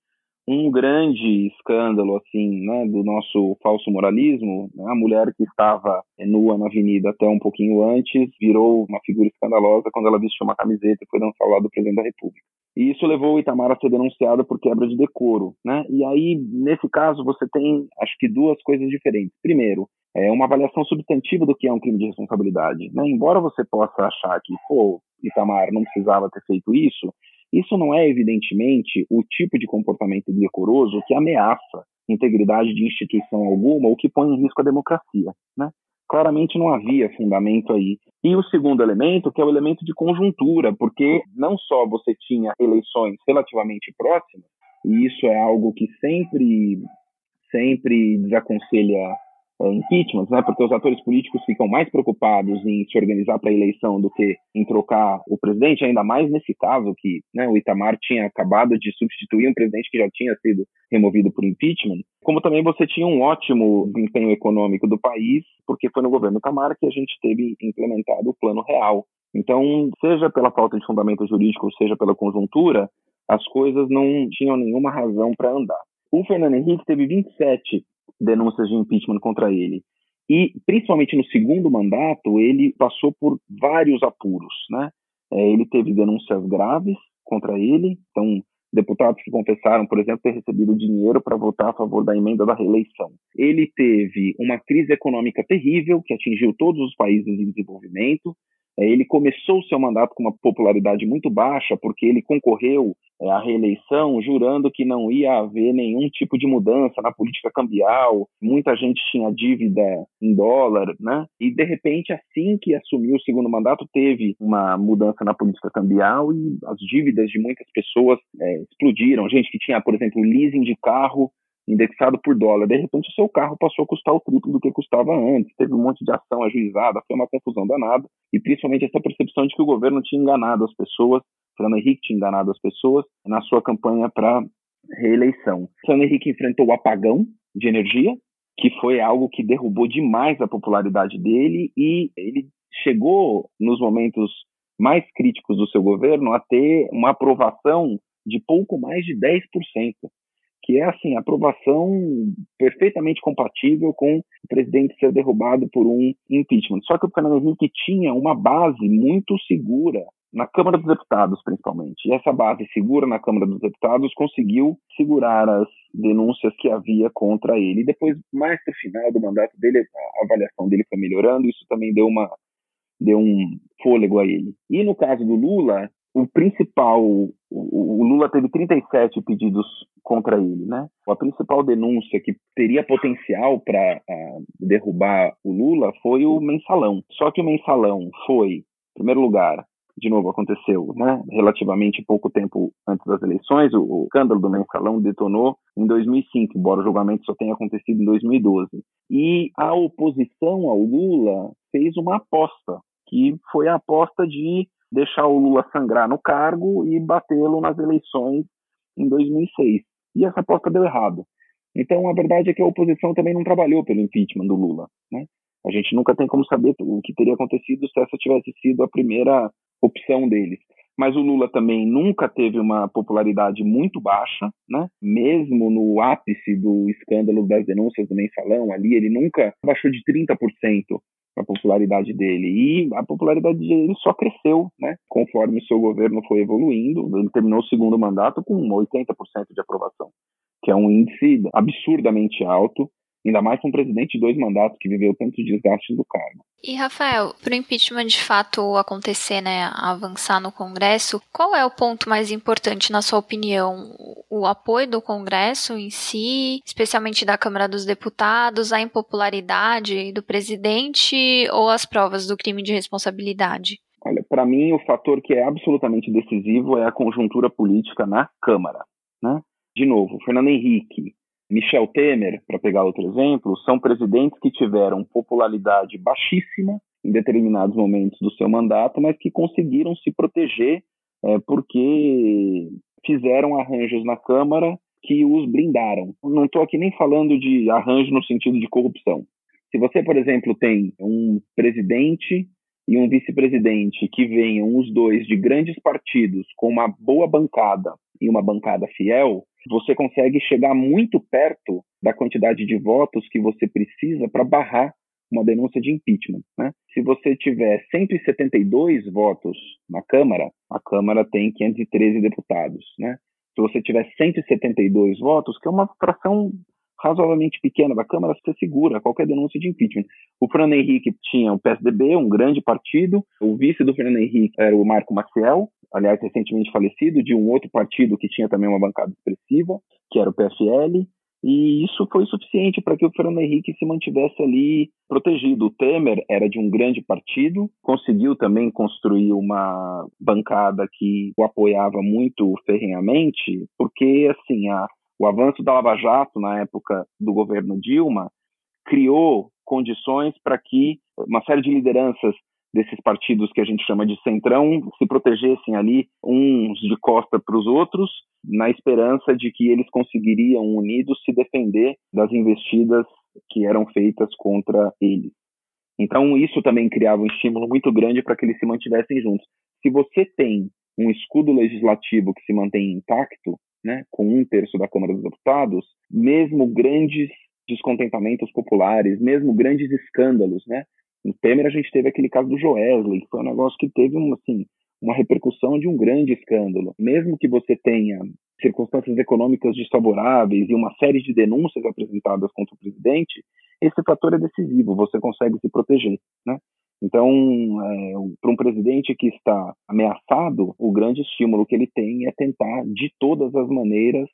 um grande escândalo assim, né, do nosso falso moralismo. Né? A mulher que estava nua na avenida até um pouquinho antes virou uma figura escandalosa quando ela vestiu uma camiseta e foi dançar ao lado do presidente da República. E isso levou o Itamar a ser denunciado por quebra de decoro, né? E aí, nesse caso, você tem, acho que duas coisas diferentes. Primeiro, é uma avaliação substantiva do que é um crime de responsabilidade, né? Embora você possa achar que, pô, Itamar não precisava ter feito isso, isso não é, evidentemente, o tipo de comportamento decoroso que ameaça integridade de instituição alguma ou que põe em risco a democracia. Né? Claramente não havia fundamento aí. E o segundo elemento, que é o elemento de conjuntura, porque não só você tinha eleições relativamente próximas, e isso é algo que sempre, sempre desaconselha é, impeachment, né, porque os atores políticos ficam mais preocupados em se organizar para a eleição do que em trocar o presidente, ainda mais nesse caso que né, o Itamar tinha acabado de substituir um presidente que já tinha sido removido por impeachment, como também você tinha um ótimo desempenho econômico do país, porque foi no governo Itamar que a gente teve implementado o plano real. Então, seja pela falta de fundamento jurídico, seja pela conjuntura, as coisas não tinham nenhuma razão para andar. O Fernando Henrique teve 27 denúncias de impeachment contra ele. E, principalmente no segundo mandato, ele passou por vários apuros. Né? É, ele teve denúncias graves contra ele, então, deputados que confessaram, por exemplo, ter recebido dinheiro para votar a favor da emenda da reeleição. Ele teve uma crise econômica terrível, que atingiu todos os países em desenvolvimento, ele começou o seu mandato com uma popularidade muito baixa, porque ele concorreu é, à reeleição jurando que não ia haver nenhum tipo de mudança na política cambial, muita gente tinha dívida em dólar, né? E de repente, assim que assumiu o segundo mandato, teve uma mudança na política cambial e as dívidas de muitas pessoas é, explodiram. Gente que tinha, por exemplo, leasing de carro indexado por dólar. De repente, o seu carro passou a custar o triplo do que custava antes. Teve um monte de ação ajuizada, foi uma confusão danada. E principalmente essa percepção de que o governo tinha enganado as pessoas, Fernando Henrique tinha enganado as pessoas na sua campanha para reeleição. Fernando Henrique enfrentou o apagão de energia, que foi algo que derrubou demais a popularidade dele e ele chegou nos momentos mais críticos do seu governo a ter uma aprovação de pouco mais de 10% que é assim, aprovação perfeitamente compatível com o presidente ser derrubado por um impeachment. Só que o Fernando Henrique tinha uma base muito segura na Câmara dos Deputados, principalmente. E essa base segura na Câmara dos Deputados conseguiu segurar as denúncias que havia contra ele. E depois, mais para o final do mandato dele, a avaliação dele foi melhorando, isso também deu uma deu um fôlego a ele. E no caso do Lula, o principal, o, Lula teve 37 pedidos contra ele, né? A principal denúncia que teria potencial para derrubar o Lula foi o mensalão. Só que o mensalão foi, em primeiro lugar, de novo aconteceu, né? Relativamente pouco tempo antes das eleições, o, o escândalo do mensalão detonou em 2005, embora o julgamento só tenha acontecido em 2012. E a oposição ao Lula fez uma aposta, que foi a aposta de deixar o Lula sangrar no cargo e batê-lo nas eleições em 2006. E essa aposta deu errado. Então, a verdade é que a oposição também não trabalhou pelo impeachment do Lula. Né? A gente nunca tem como saber o que teria acontecido se essa tivesse sido a primeira opção deles. Mas o Lula também nunca teve uma popularidade muito baixa, né? mesmo no ápice do escândalo das denúncias do mensalão ali, ele nunca baixou de 30% a popularidade dele. E a popularidade dele só cresceu, né? Conforme seu governo foi evoluindo. Ele terminou o segundo mandato com 80% de aprovação, que é um índice absurdamente alto ainda mais com um presidente de dois mandatos que viveu tantos desgastes do cargo. E, Rafael, para o impeachment de fato acontecer, né, avançar no Congresso, qual é o ponto mais importante, na sua opinião? O apoio do Congresso em si, especialmente da Câmara dos Deputados, a impopularidade do presidente ou as provas do crime de responsabilidade? Olha, para mim, o fator que é absolutamente decisivo é a conjuntura política na Câmara. Né? De novo, Fernando Henrique, Michel Temer, para pegar outro exemplo, são presidentes que tiveram popularidade baixíssima em determinados momentos do seu mandato, mas que conseguiram se proteger é, porque fizeram arranjos na Câmara que os blindaram. Não estou aqui nem falando de arranjo no sentido de corrupção. Se você, por exemplo, tem um presidente e um vice-presidente que venham os dois de grandes partidos com uma boa bancada e uma bancada fiel, você consegue chegar muito perto da quantidade de votos que você precisa para barrar uma denúncia de impeachment. Né? Se você tiver 172 votos na Câmara, a Câmara tem 513 deputados. Né? Se você tiver 172 votos, que é uma fração razoavelmente pequena da Câmara, você segura qualquer denúncia de impeachment. O Fernando Henrique tinha o PSDB, um grande partido, o vice do Fernando Henrique era o Marco Maciel, aliás, recentemente falecido, de um outro partido que tinha também uma bancada expressiva, que era o PFL, e isso foi suficiente para que o Fernando Henrique se mantivesse ali protegido. O Temer era de um grande partido, conseguiu também construir uma bancada que o apoiava muito ferrenhamente, porque assim, a, o avanço da Lava Jato na época do governo Dilma criou condições para que uma série de lideranças desses partidos que a gente chama de centrão se protegessem ali uns de costa para os outros, na esperança de que eles conseguiriam unidos se defender das investidas que eram feitas contra eles. Então isso também criava um estímulo muito grande para que eles se mantivessem juntos. Se você tem um escudo legislativo que se mantém intacto, né, com um terço da Câmara dos Deputados, mesmo grandes descontentamentos populares, mesmo grandes escândalos, né, no Temer a gente teve aquele caso do Joesley, que foi um negócio que teve um, assim, uma repercussão de um grande escândalo. Mesmo que você tenha circunstâncias econômicas desfavoráveis e uma série de denúncias apresentadas contra o presidente, esse fator é decisivo, você consegue se proteger, né? Então, é, para um presidente que está ameaçado, o grande estímulo que ele tem é tentar, de todas as maneiras,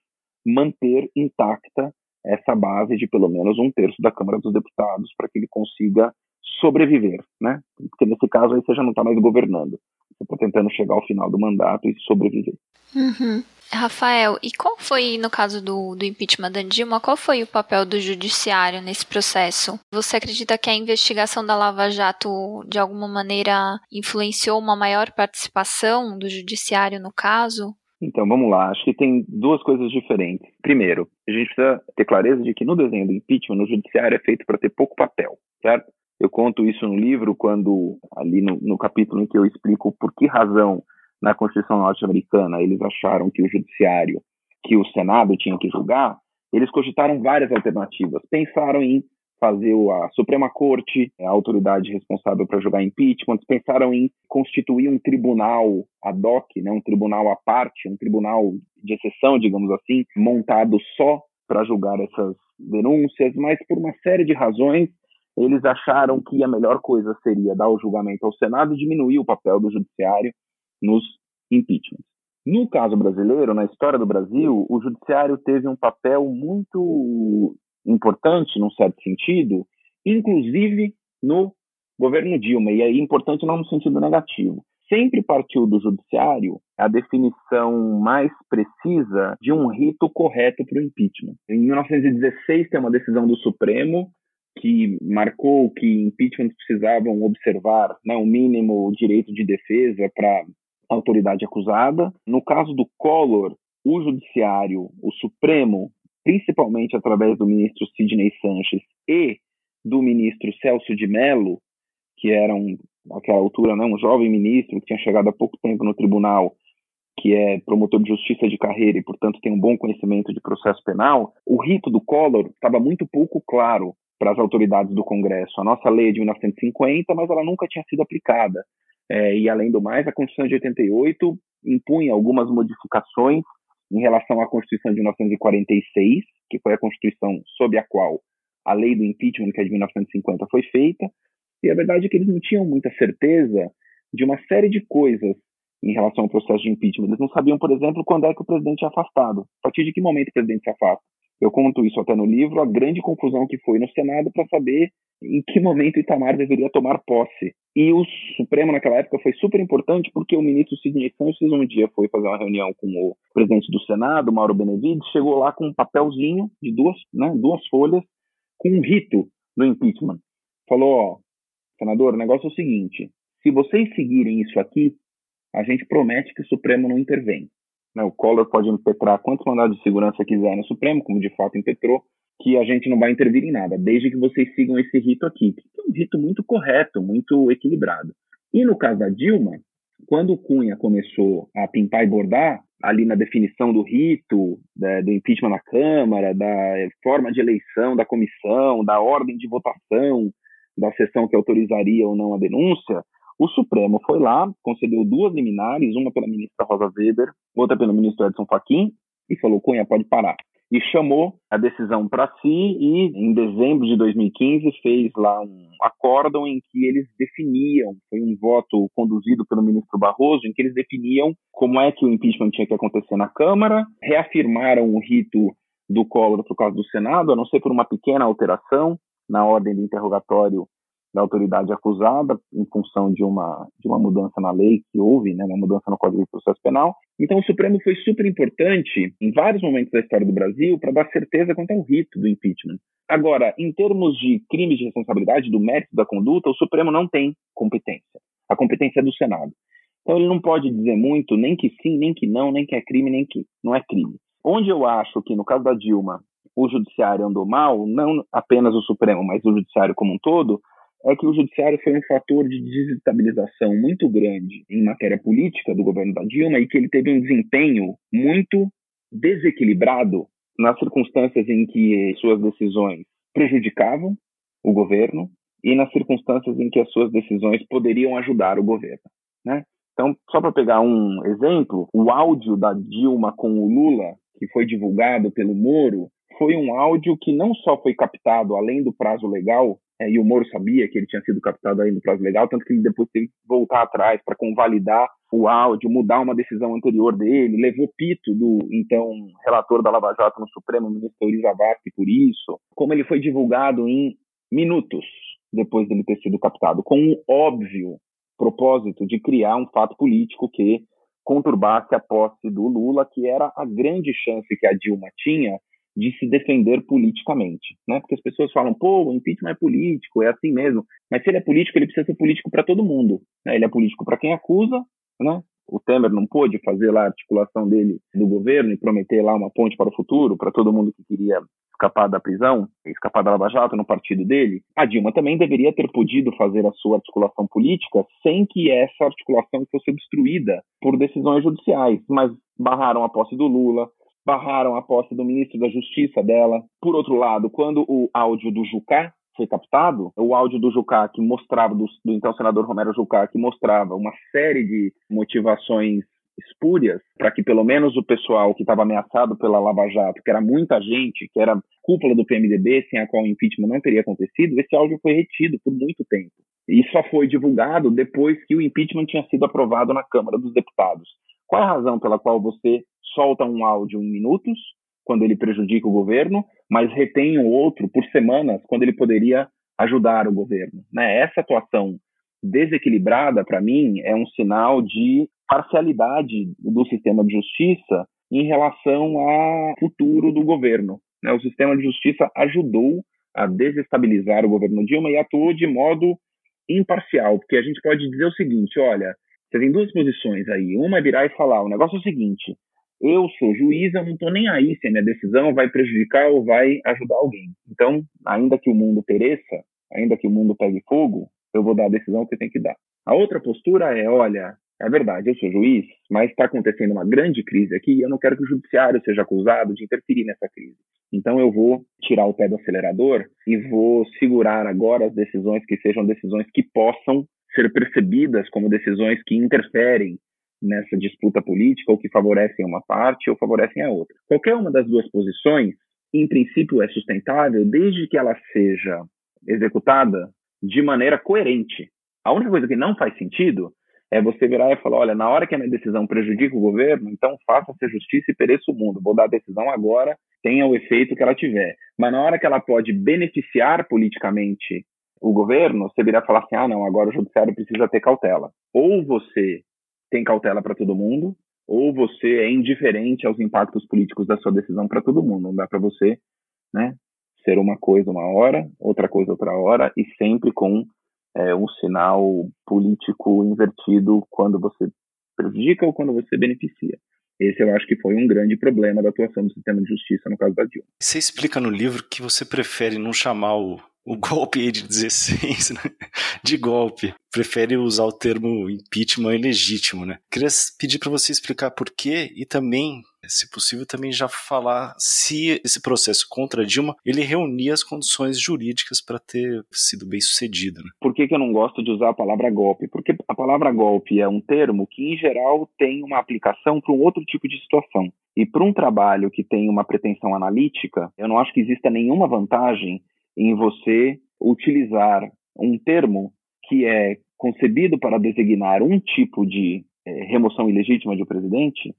manter intacta essa base de pelo menos um terço da Câmara dos Deputados para que ele consiga sobreviver, né? Porque nesse caso aí você já não está mais governando. Você está tentando chegar ao final do mandato e sobreviver. Uhum. Rafael, e qual foi, no caso do, do impeachment da Dilma, qual foi o papel do judiciário nesse processo? Você acredita que a investigação da Lava Jato, de alguma maneira, influenciou uma maior participação do judiciário no caso? Então, vamos lá. Acho que tem duas coisas diferentes. Primeiro, a gente precisa ter clareza de que no desenho do impeachment, o judiciário é feito para ter pouco papel, certo? Eu conto isso no livro quando, ali no, no capítulo em que eu explico por que razão na Constituição norte-americana eles acharam que o judiciário, que o Senado tinha que julgar, eles cogitaram várias alternativas. Pensaram em fazer a Suprema Corte, a autoridade responsável para julgar impeachment, pensaram em constituir um tribunal ad hoc, né, um tribunal à parte, um tribunal de exceção, digamos assim, montado só para julgar essas denúncias, mas por uma série de razões eles acharam que a melhor coisa seria dar o julgamento ao Senado e diminuir o papel do judiciário nos impeachments. No caso brasileiro, na história do Brasil, o judiciário teve um papel muito importante, num certo sentido, inclusive no governo Dilma, e aí importante não no sentido negativo. Sempre partiu do judiciário a definição mais precisa de um rito correto para o impeachment. Em 1916 tem uma decisão do Supremo que marcou que impeachment precisavam observar né, o mínimo direito de defesa para a autoridade acusada. No caso do Collor, o judiciário, o Supremo, principalmente através do ministro Sidney Sanches e do ministro Celso de Mello, que era um, naquela altura né, um jovem ministro que tinha chegado há pouco tempo no tribunal, que é promotor de justiça de carreira e, portanto, tem um bom conhecimento de processo penal, o rito do Collor estava muito pouco claro para as autoridades do Congresso. A nossa lei é de 1950, mas ela nunca tinha sido aplicada. É, e, além do mais, a Constituição de 88 impunha algumas modificações em relação à Constituição de 1946, que foi a Constituição sob a qual a lei do impeachment, que é de 1950, foi feita, e a verdade é que eles não tinham muita certeza de uma série de coisas em relação ao processo de impeachment. Eles não sabiam, por exemplo, quando é que o presidente é afastado. A partir de que momento o presidente se afasta? Eu conto isso até no livro, a grande confusão que foi no Senado para saber em que momento Itamar deveria tomar posse. E o Supremo naquela época foi super importante porque o ministro Sidney Sanches um dia foi fazer uma reunião com o presidente do Senado, Mauro Benevides, chegou lá com um papelzinho de duas, né, duas folhas com um rito do impeachment. Falou, ó, senador, o negócio é o seguinte, se vocês seguirem isso aqui, a gente promete que o Supremo não intervém. Né, o Collor pode impetrar quantos mandados de segurança quiser no Supremo, como de fato impetrou, que a gente não vai intervir em nada, desde que vocês sigam esse rito aqui, que é um rito muito correto, muito equilibrado. E no caso da Dilma, quando o Cunha começou a pintar e bordar, ali na definição do rito, da, do impeachment na Câmara, da forma de eleição da comissão, da ordem de votação, da sessão que autorizaria ou não a denúncia, o Supremo foi lá, concedeu duas liminares, uma pela ministra Rosa Weber, outra pelo ministro Edson Fachin, e falou: Cunha, pode parar. E chamou a decisão para si e, em dezembro de 2015, fez lá um acórdão em que eles definiam, foi um voto conduzido pelo ministro Barroso, em que eles definiam como é que o impeachment tinha que acontecer na Câmara, reafirmaram o rito do Collor por causa do Senado, a não ser por uma pequena alteração na ordem do interrogatório da autoridade acusada em função de uma de uma mudança na lei que houve, né, uma mudança no Código de Processo Penal. Então o Supremo foi super importante em vários momentos da história do Brasil para dar certeza quanto ao rito do impeachment. Agora, em termos de crimes de responsabilidade, do mérito da conduta, o Supremo não tem competência. A competência é do Senado. Então ele não pode dizer muito, nem que sim, nem que não, nem que é crime, nem que não é crime. Onde eu acho que, no caso da Dilma, o judiciário andou mal, não apenas o Supremo, mas o judiciário como um todo, é que o judiciário foi um fator de desestabilização muito grande em matéria política do governo da Dilma e que ele teve um desempenho muito desequilibrado nas circunstâncias em que suas decisões prejudicavam o governo e nas circunstâncias em que as suas decisões poderiam ajudar o governo, né? Então, só para pegar um exemplo, o áudio da Dilma com o Lula, que foi divulgado pelo Moro, foi um áudio que não só foi captado além do prazo legal é, e o Moro sabia que ele tinha sido captado aí no prazo legal, tanto que ele depois teve que voltar atrás para convalidar o áudio, mudar uma decisão anterior dele, levou pito do então relator da Lava Jato no Supremo, o ministro Euriza Vasque, por isso, como ele foi divulgado em minutos depois dele ter sido captado, com um óbvio propósito de criar um fato político que conturbasse a posse do Lula, que era a grande chance que a Dilma tinha de se defender politicamente, né? Porque as pessoas falam, pô, o impeachment é político, é assim mesmo. Mas se ele é político, ele precisa ser político para todo mundo. Né? Ele é político para quem acusa, né? O Temer não pôde fazer lá a articulação dele do governo e prometer lá uma ponte para o futuro para todo mundo que queria escapar da prisão, escapar da Lava Jato no partido dele. A Dilma também deveria ter podido fazer a sua articulação política sem que essa articulação fosse obstruída por decisões judiciais, mas barraram a posse do Lula, barraram a posse do ministro da Justiça dela. Por outro lado, quando o áudio do Jucá foi captado, o áudio do Jucá que mostrava, do, do então senador Romero Jucá, que mostrava uma série de motivações espúrias para que pelo menos o pessoal que estava ameaçado pela Lava Jato, que era muita gente, que era cúpula do PMDB, sem a qual o impeachment não teria acontecido, esse áudio foi retido por muito tempo. E só foi divulgado depois que o impeachment tinha sido aprovado na Câmara dos Deputados. Qual é a razão pela qual você solta um áudio em minutos, quando ele prejudica o governo, mas retém o outro por semanas, quando ele poderia ajudar o governo. Né? Essa atuação desequilibrada, para mim, é um sinal de parcialidade do sistema de justiça em relação ao futuro do governo. Né? O sistema de justiça ajudou a desestabilizar o governo Dilma e atuou de modo imparcial, porque a gente pode dizer o seguinte: olha, você tem duas posições aí. Uma é virar e falar: o negócio é o seguinte, eu sou juiz, eu não estou nem aí se a minha decisão vai prejudicar ou vai ajudar alguém. Então, ainda que o mundo pereça, ainda que o mundo pegue fogo, eu vou dar a decisão que tem que dar. A outra postura é, olha, é verdade, eu sou juiz, mas está acontecendo uma grande crise aqui e eu não quero que o judiciário seja acusado de interferir nessa crise. Então eu vou tirar o pé do acelerador e vou segurar agora as decisões que sejam decisões que possam ser percebidas como decisões que interferem nessa disputa política ou que favorecem uma parte ou favorecem a outra. Qualquer uma das duas posições, em princípio, é sustentável desde que ela seja executada de maneira coerente. A única coisa que não faz sentido é você virar e falar: olha, na hora que a minha decisão prejudica o governo, então faça-se justiça e pereça o mundo. Vou dar a decisão agora, tenha o efeito que ela tiver. Mas na hora que ela pode beneficiar politicamente o governo, você virar e falar assim: ah, não, agora o judiciário precisa ter cautela. Ou você tem cautela para todo mundo, ou você é indiferente aos impactos políticos da sua decisão para todo mundo. Não dá para você né, ser uma coisa uma hora, outra coisa outra hora, e sempre com é, um sinal político invertido quando você prejudica ou quando você beneficia. Esse eu acho que foi um grande problema da atuação do sistema de justiça no caso da Dilma. Você explica no livro que você prefere não chamar o, o golpe de 16 né? de golpe. Prefere usar o termo impeachment ilegítimo, né? Queria pedir para você explicar por quê e também se possível, também já falar se esse processo contra Dilma ele reunia as condições jurídicas para ter sido bem sucedido. Né? Por que, que eu não gosto de usar a palavra golpe? Porque a palavra golpe é um termo que, em geral, tem uma aplicação para um outro tipo de situação. E para um trabalho que tem uma pretensão analítica, eu não acho que exista nenhuma vantagem em você utilizar um termo que é concebido para designar um tipo de é, remoção ilegítima de um presidente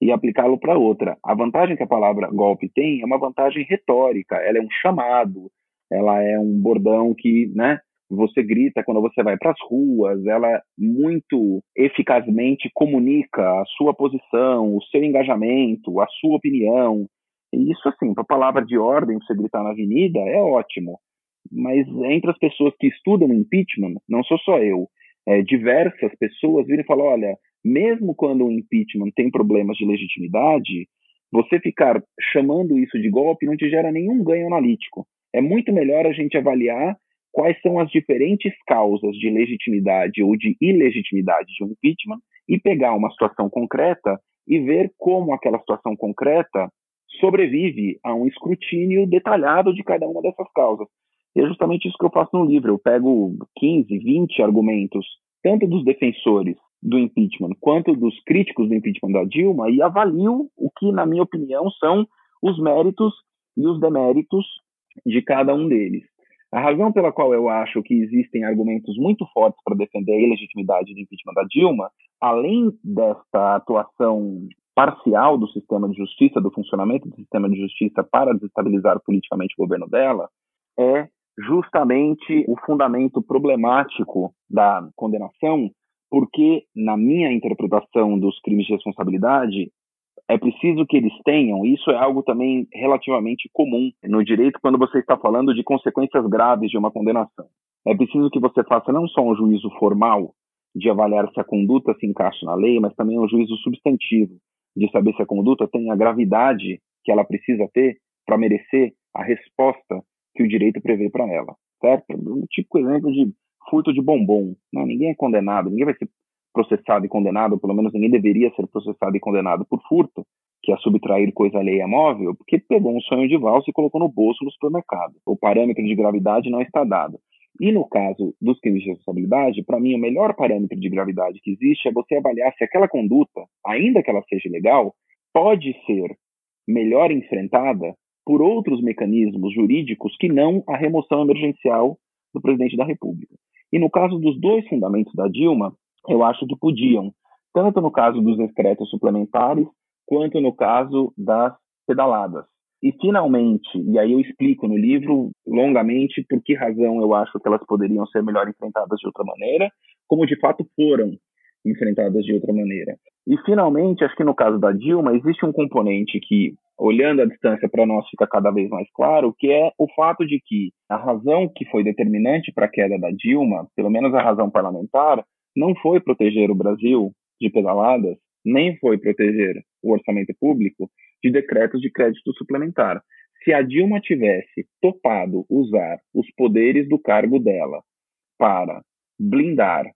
e aplicá-lo para outra. A vantagem que a palavra golpe tem é uma vantagem retórica, ela é um chamado, ela é um bordão que, né, você grita quando você vai para as ruas, ela muito eficazmente comunica a sua posição, o seu engajamento, a sua opinião. E isso, assim, para palavra de ordem, você gritar na avenida, é ótimo. Mas entre as pessoas que estudam impeachment, não sou só eu, é, diversas pessoas viram e falam: olha, mesmo quando o impeachment tem problemas de legitimidade, você ficar chamando isso de golpe não te gera nenhum ganho analítico. É muito melhor a gente avaliar quais são as diferentes causas de legitimidade ou de ilegitimidade de um impeachment e pegar uma situação concreta e ver como aquela situação concreta sobrevive a um escrutínio detalhado de cada uma dessas causas. E é justamente isso que eu faço no livro. Eu pego 15, 20 argumentos, tanto dos defensores do impeachment quanto dos críticos do impeachment da Dilma e avalio o que, na minha opinião, são os méritos e os deméritos de cada um deles. A razão pela qual eu acho que existem argumentos muito fortes para defender a ilegitimidade do impeachment da Dilma, além desta atuação parcial do sistema de justiça, do funcionamento do sistema de justiça para desestabilizar politicamente o governo dela, é justamente o fundamento problemático da condenação porque, na minha interpretação dos crimes de responsabilidade, é preciso que eles tenham, isso é algo também relativamente comum no direito quando você está falando de consequências graves de uma condenação. É preciso que você faça não só um juízo formal de avaliar se a conduta se encaixa na lei, mas também um juízo substantivo de saber se a conduta tem a gravidade que ela precisa ter para merecer a resposta que o direito prevê para ela, certo? Um típico exemplo de furto de bombom. Né? Ninguém é condenado, ninguém vai ser processado e condenado, pelo menos ninguém deveria ser processado e condenado por furto, que é subtrair coisa alheia móvel, porque pegou um sonho de valsa e colocou no bolso no supermercado. O parâmetro de gravidade não está dado. E no caso dos crimes de responsabilidade, para mim, o melhor parâmetro de gravidade que existe é você avaliar se aquela conduta, ainda que ela seja legal, pode ser melhor enfrentada por outros mecanismos jurídicos que não a remoção emergencial do presidente da República. E no caso dos dois fundamentos da Dilma, eu acho que podiam, tanto no caso dos decretos suplementares, quanto no caso das pedaladas. E finalmente, e aí eu explico no livro longamente por que razão eu acho que elas poderiam ser melhor enfrentadas de outra maneira, como de fato foram enfrentadas de outra maneira. E finalmente, acho que no caso da Dilma, existe um componente que, olhando a distância para nós, fica cada vez mais claro, que é o fato de que a razão que foi determinante para a queda da Dilma, pelo menos a razão parlamentar, não foi proteger o Brasil de pedaladas, nem foi proteger o orçamento público de decretos de crédito suplementar. Se a Dilma tivesse topado usar os poderes do cargo dela para blindar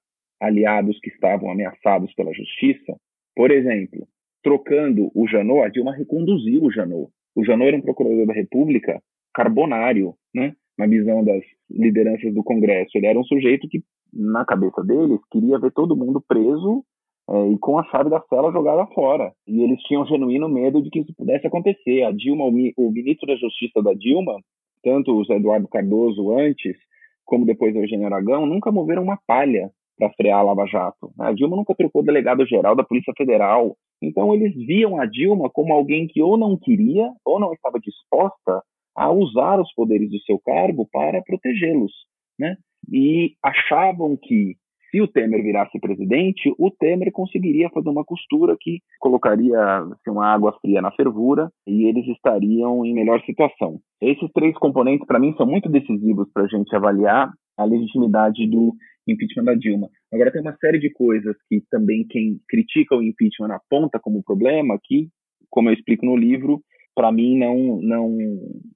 aliados que estavam ameaçados pela justiça, por exemplo, trocando o Janot, a Dilma reconduziu o Janot. O Janot era um procurador da República carbonário, né? na visão das lideranças do Congresso. Ele era um sujeito que, na cabeça deles, queria ver todo mundo preso é, e com a chave da cela jogada fora. E eles tinham genuíno medo de que isso pudesse acontecer. A Dilma, o, ministro da Justiça da Dilma, tanto o Eduardo Cardoso antes, como depois o Eugênio Aragão, nunca moveram uma palha para frear a Lava Jato. A Dilma nunca trocou delegado-geral da Polícia Federal. Então eles viam a Dilma como alguém que ou não queria ou não estava disposta a usar os poderes do seu cargo para protegê-los, né? E achavam que se o Temer virasse presidente, o Temer conseguiria fazer uma costura que colocaria assim, uma água fria na fervura e eles estariam em melhor situação. Esses três componentes, para mim, são muito decisivos para a gente avaliar a legitimidade do impeachment da Dilma. Agora, tem uma série de coisas que também quem critica o impeachment aponta como problema que, como eu explico no livro, para mim não, não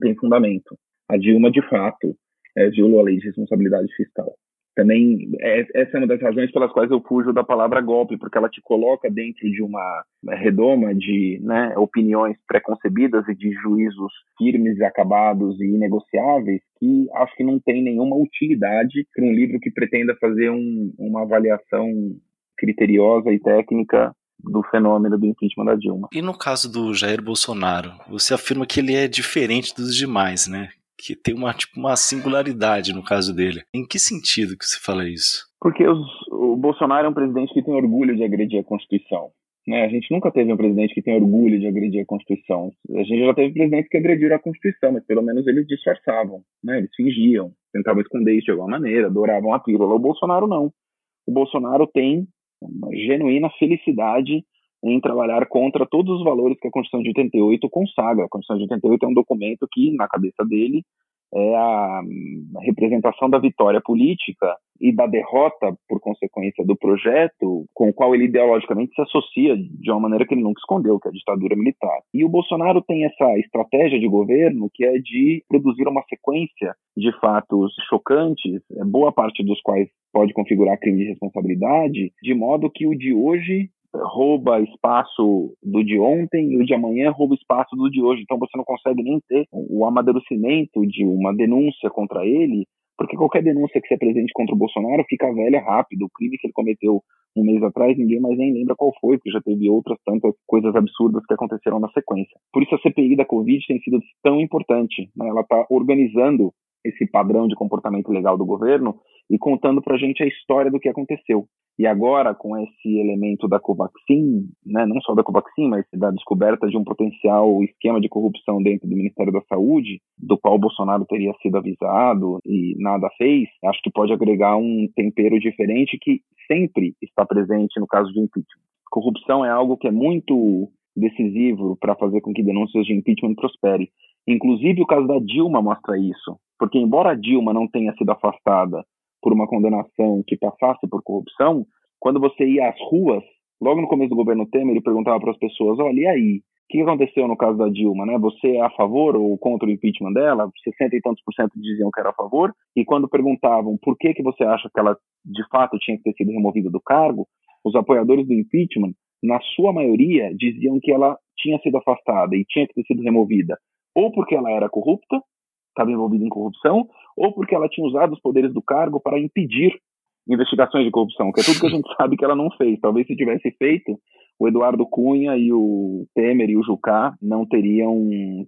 tem fundamento. A Dilma, de fato, é, violou a lei de responsabilidade fiscal. Também, é, essa é uma das razões pelas quais eu fujo da palavra golpe, porque ela te coloca dentro de uma redoma de né, opiniões preconcebidas e de juízos firmes, acabados e inegociáveis, que acho que não tem nenhuma utilidade para um livro que pretenda fazer um, uma avaliação criteriosa e técnica do fenômeno do impeachment da Dilma. E no caso do Jair Bolsonaro, você afirma que ele é diferente dos demais, né? Que tem uma, tipo, uma singularidade no caso dele. Em que sentido que você fala isso? Porque os, o Bolsonaro é um presidente que tem orgulho de agredir a Constituição. Né? A gente nunca teve um presidente que tem orgulho de agredir a Constituição. A gente já teve presidentes que agrediram a Constituição, mas pelo menos eles disfarçavam, né? eles fingiam, tentavam esconder isso de alguma maneira, adoravam a pílula. O Bolsonaro não. O Bolsonaro tem uma genuína felicidade em trabalhar contra todos os valores que a Constituição de 88 consagra. A Constituição de 88 é um documento que, na cabeça dele, é a representação da vitória política e da derrota, por consequência do projeto, com o qual ele ideologicamente se associa de uma maneira que ele nunca escondeu, que é a ditadura militar. E o Bolsonaro tem essa estratégia de governo que é de produzir uma sequência de fatos chocantes, boa parte dos quais pode configurar crime de responsabilidade, de modo que o de hoje rouba espaço do de ontem e o de amanhã rouba espaço do de hoje. Então você não consegue nem ter o amadurecimento de uma denúncia contra ele, porque qualquer denúncia que se apresente contra o Bolsonaro fica velha rápido. O crime que ele cometeu um mês atrás, ninguém mais nem lembra qual foi, porque já teve outras tantas coisas absurdas que aconteceram na sequência. Por isso a CPI da Covid tem sido tão importante. Né? Ela está organizando esse padrão de comportamento legal do governo e contando para a gente a história do que aconteceu. E agora, com esse elemento da Covaxin, né, não só da Covaxin, mas da descoberta de um potencial esquema de corrupção dentro do Ministério da Saúde, do qual Bolsonaro teria sido avisado e nada fez, acho que pode agregar um tempero diferente que sempre está presente no caso de impeachment. Corrupção é algo que é muito decisivo para fazer com que denúncias de impeachment prosperem. Inclusive, o caso da Dilma mostra isso, porque embora a Dilma não tenha sido afastada por uma condenação que passasse por corrupção, quando você ia às ruas, logo no começo do governo Temer, ele perguntava para as pessoas: olha, e aí? O que aconteceu no caso da Dilma, né? Você é a favor ou contra o impeachment dela? 60 e tantos por cento diziam que era a favor. E quando perguntavam por que, que você acha que ela de fato tinha que ter sido removida do cargo, os apoiadores do impeachment, na sua maioria, diziam que ela tinha sido afastada e tinha que ter sido removida ou porque ela era corrupta, estava envolvida em corrupção, ou porque ela tinha usado os poderes do cargo para impedir investigações de corrupção, que é tudo que a gente sabe que ela não fez. Talvez se tivesse feito, o Eduardo Cunha e o Temer e o Jucá não teriam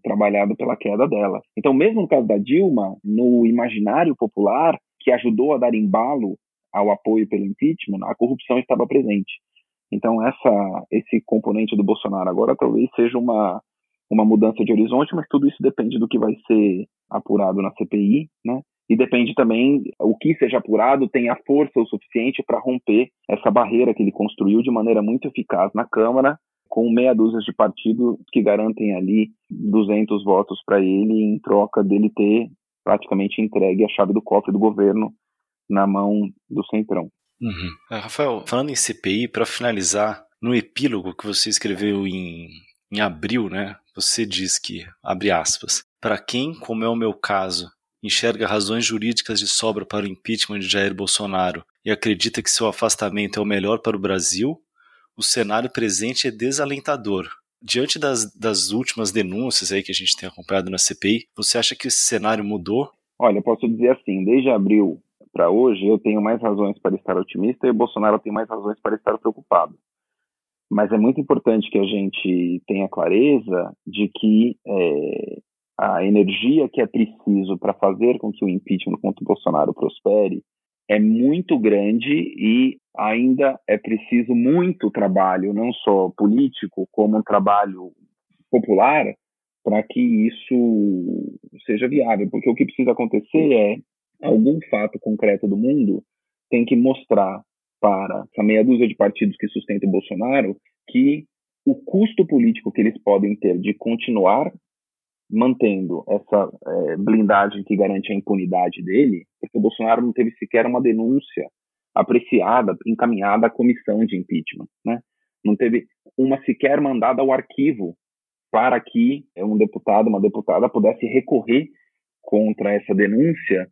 trabalhado pela queda dela. Então, mesmo no caso da Dilma, no imaginário popular, que ajudou a dar embalo ao apoio pelo impeachment, a corrupção estava presente. Então, essa, esse componente do Bolsonaro agora talvez seja uma, uma mudança de horizonte, mas tudo isso depende do que vai ser apurado na CPI, né? E depende também o que seja apurado tenha força o suficiente para romper essa barreira que ele construiu de maneira muito eficaz na Câmara, com meia dúzia de partidos que garantem ali 200 votos para ele em troca dele ter praticamente entregue a chave do cofre do governo na mão do Centrão. Uhum. É, Rafael, falando em CPI, para finalizar, no epílogo que você escreveu em, em abril, né, você diz que, abre aspas, para quem, como é o meu caso, enxerga razões jurídicas de sobra para o impeachment de Jair Bolsonaro e acredita que seu afastamento é o melhor para o Brasil, o cenário presente é desalentador. Diante das, das últimas denúncias aí que a gente tem acompanhado na CPI, você acha que esse cenário mudou? Olha, posso dizer assim, desde abril para hoje, eu tenho mais razões para estar otimista e o Bolsonaro tem mais razões para estar preocupado. Mas é muito importante que a gente tenha clareza de que é, a energia que é preciso para fazer com que o impeachment contra o Bolsonaro prospere é muito grande e ainda é preciso muito trabalho, não só político, como um trabalho popular, para que isso seja viável. Porque o que precisa acontecer é algum fato concreto do mundo tem que mostrar para essa meia dúzia de partidos que sustentam o Bolsonaro que o custo político que eles podem ter de continuar mantendo essa é, blindagem que garante a impunidade dele, porque o Bolsonaro não teve sequer uma denúncia apreciada, encaminhada à comissão de impeachment, né? Não teve uma sequer mandada ao arquivo para que um deputado, uma deputada pudesse recorrer contra essa denúncia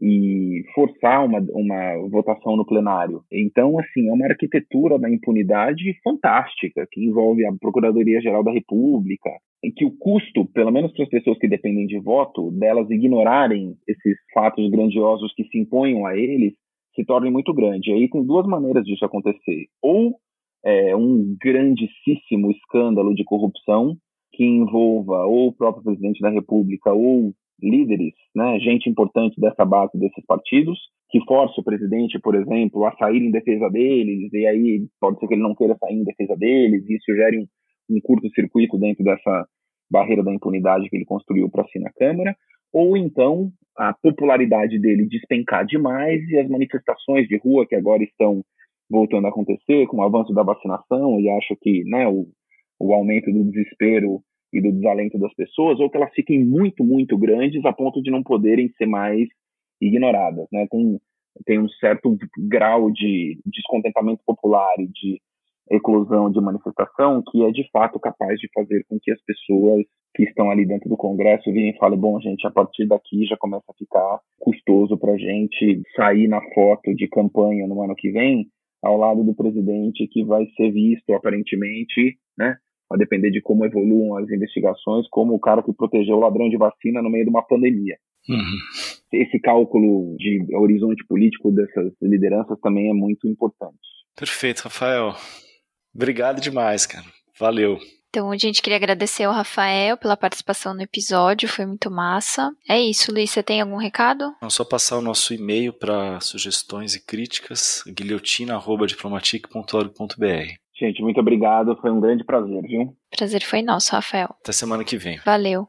e forçar uma, uma votação no plenário. Então, assim, é uma arquitetura da impunidade fantástica, que envolve a Procuradoria-Geral da República, em que o custo, pelo menos para as pessoas que dependem de voto, delas ignorarem esses fatos grandiosos que se imponham a eles, se torne muito grande. E aí tem duas maneiras disso acontecer. Ou é, um grandíssimo escândalo de corrupção que envolva ou o próprio presidente da República ou líderes, né, gente importante dessa base desses partidos, que force o presidente, por exemplo, a sair em defesa deles, e aí pode ser que ele não queira sair em defesa deles, e isso gere um, um curto-circuito dentro dessa barreira da impunidade que ele construiu para si na Câmara, ou então a popularidade dele despencar demais e as manifestações de rua que agora estão voltando a acontecer com o avanço da vacinação e acho que né, o, o aumento do desespero e do desalento das pessoas, ou que elas fiquem muito, muito grandes a ponto de não poderem ser mais ignoradas. Né? Tem, tem um certo grau de descontentamento popular e de eclosão de manifestação que é de fato capaz de fazer com que as pessoas que estão ali dentro do Congresso virem e falem, bom, gente, a partir daqui já começa a ficar custoso para a gente sair na foto de campanha no ano que vem ao lado do presidente que vai ser visto aparentemente, né, a depender de como evoluam as investigações, como o cara que protegeu o ladrão de vacina no meio de uma pandemia. Uhum. Esse cálculo de horizonte político dessas lideranças também é muito importante. Perfeito, Rafael. Obrigado demais, cara. Valeu. Então, a gente queria agradecer ao Rafael pela participação no episódio, foi muito massa. É isso, Luiz, você tem algum recado? Não, só passar o nosso e-mail para sugestões e críticas, guilhotina.diplomatic.org.br. Gente, muito obrigado. Foi um grande prazer, viu? Prazer foi nosso, Rafael. Até semana que vem. Valeu.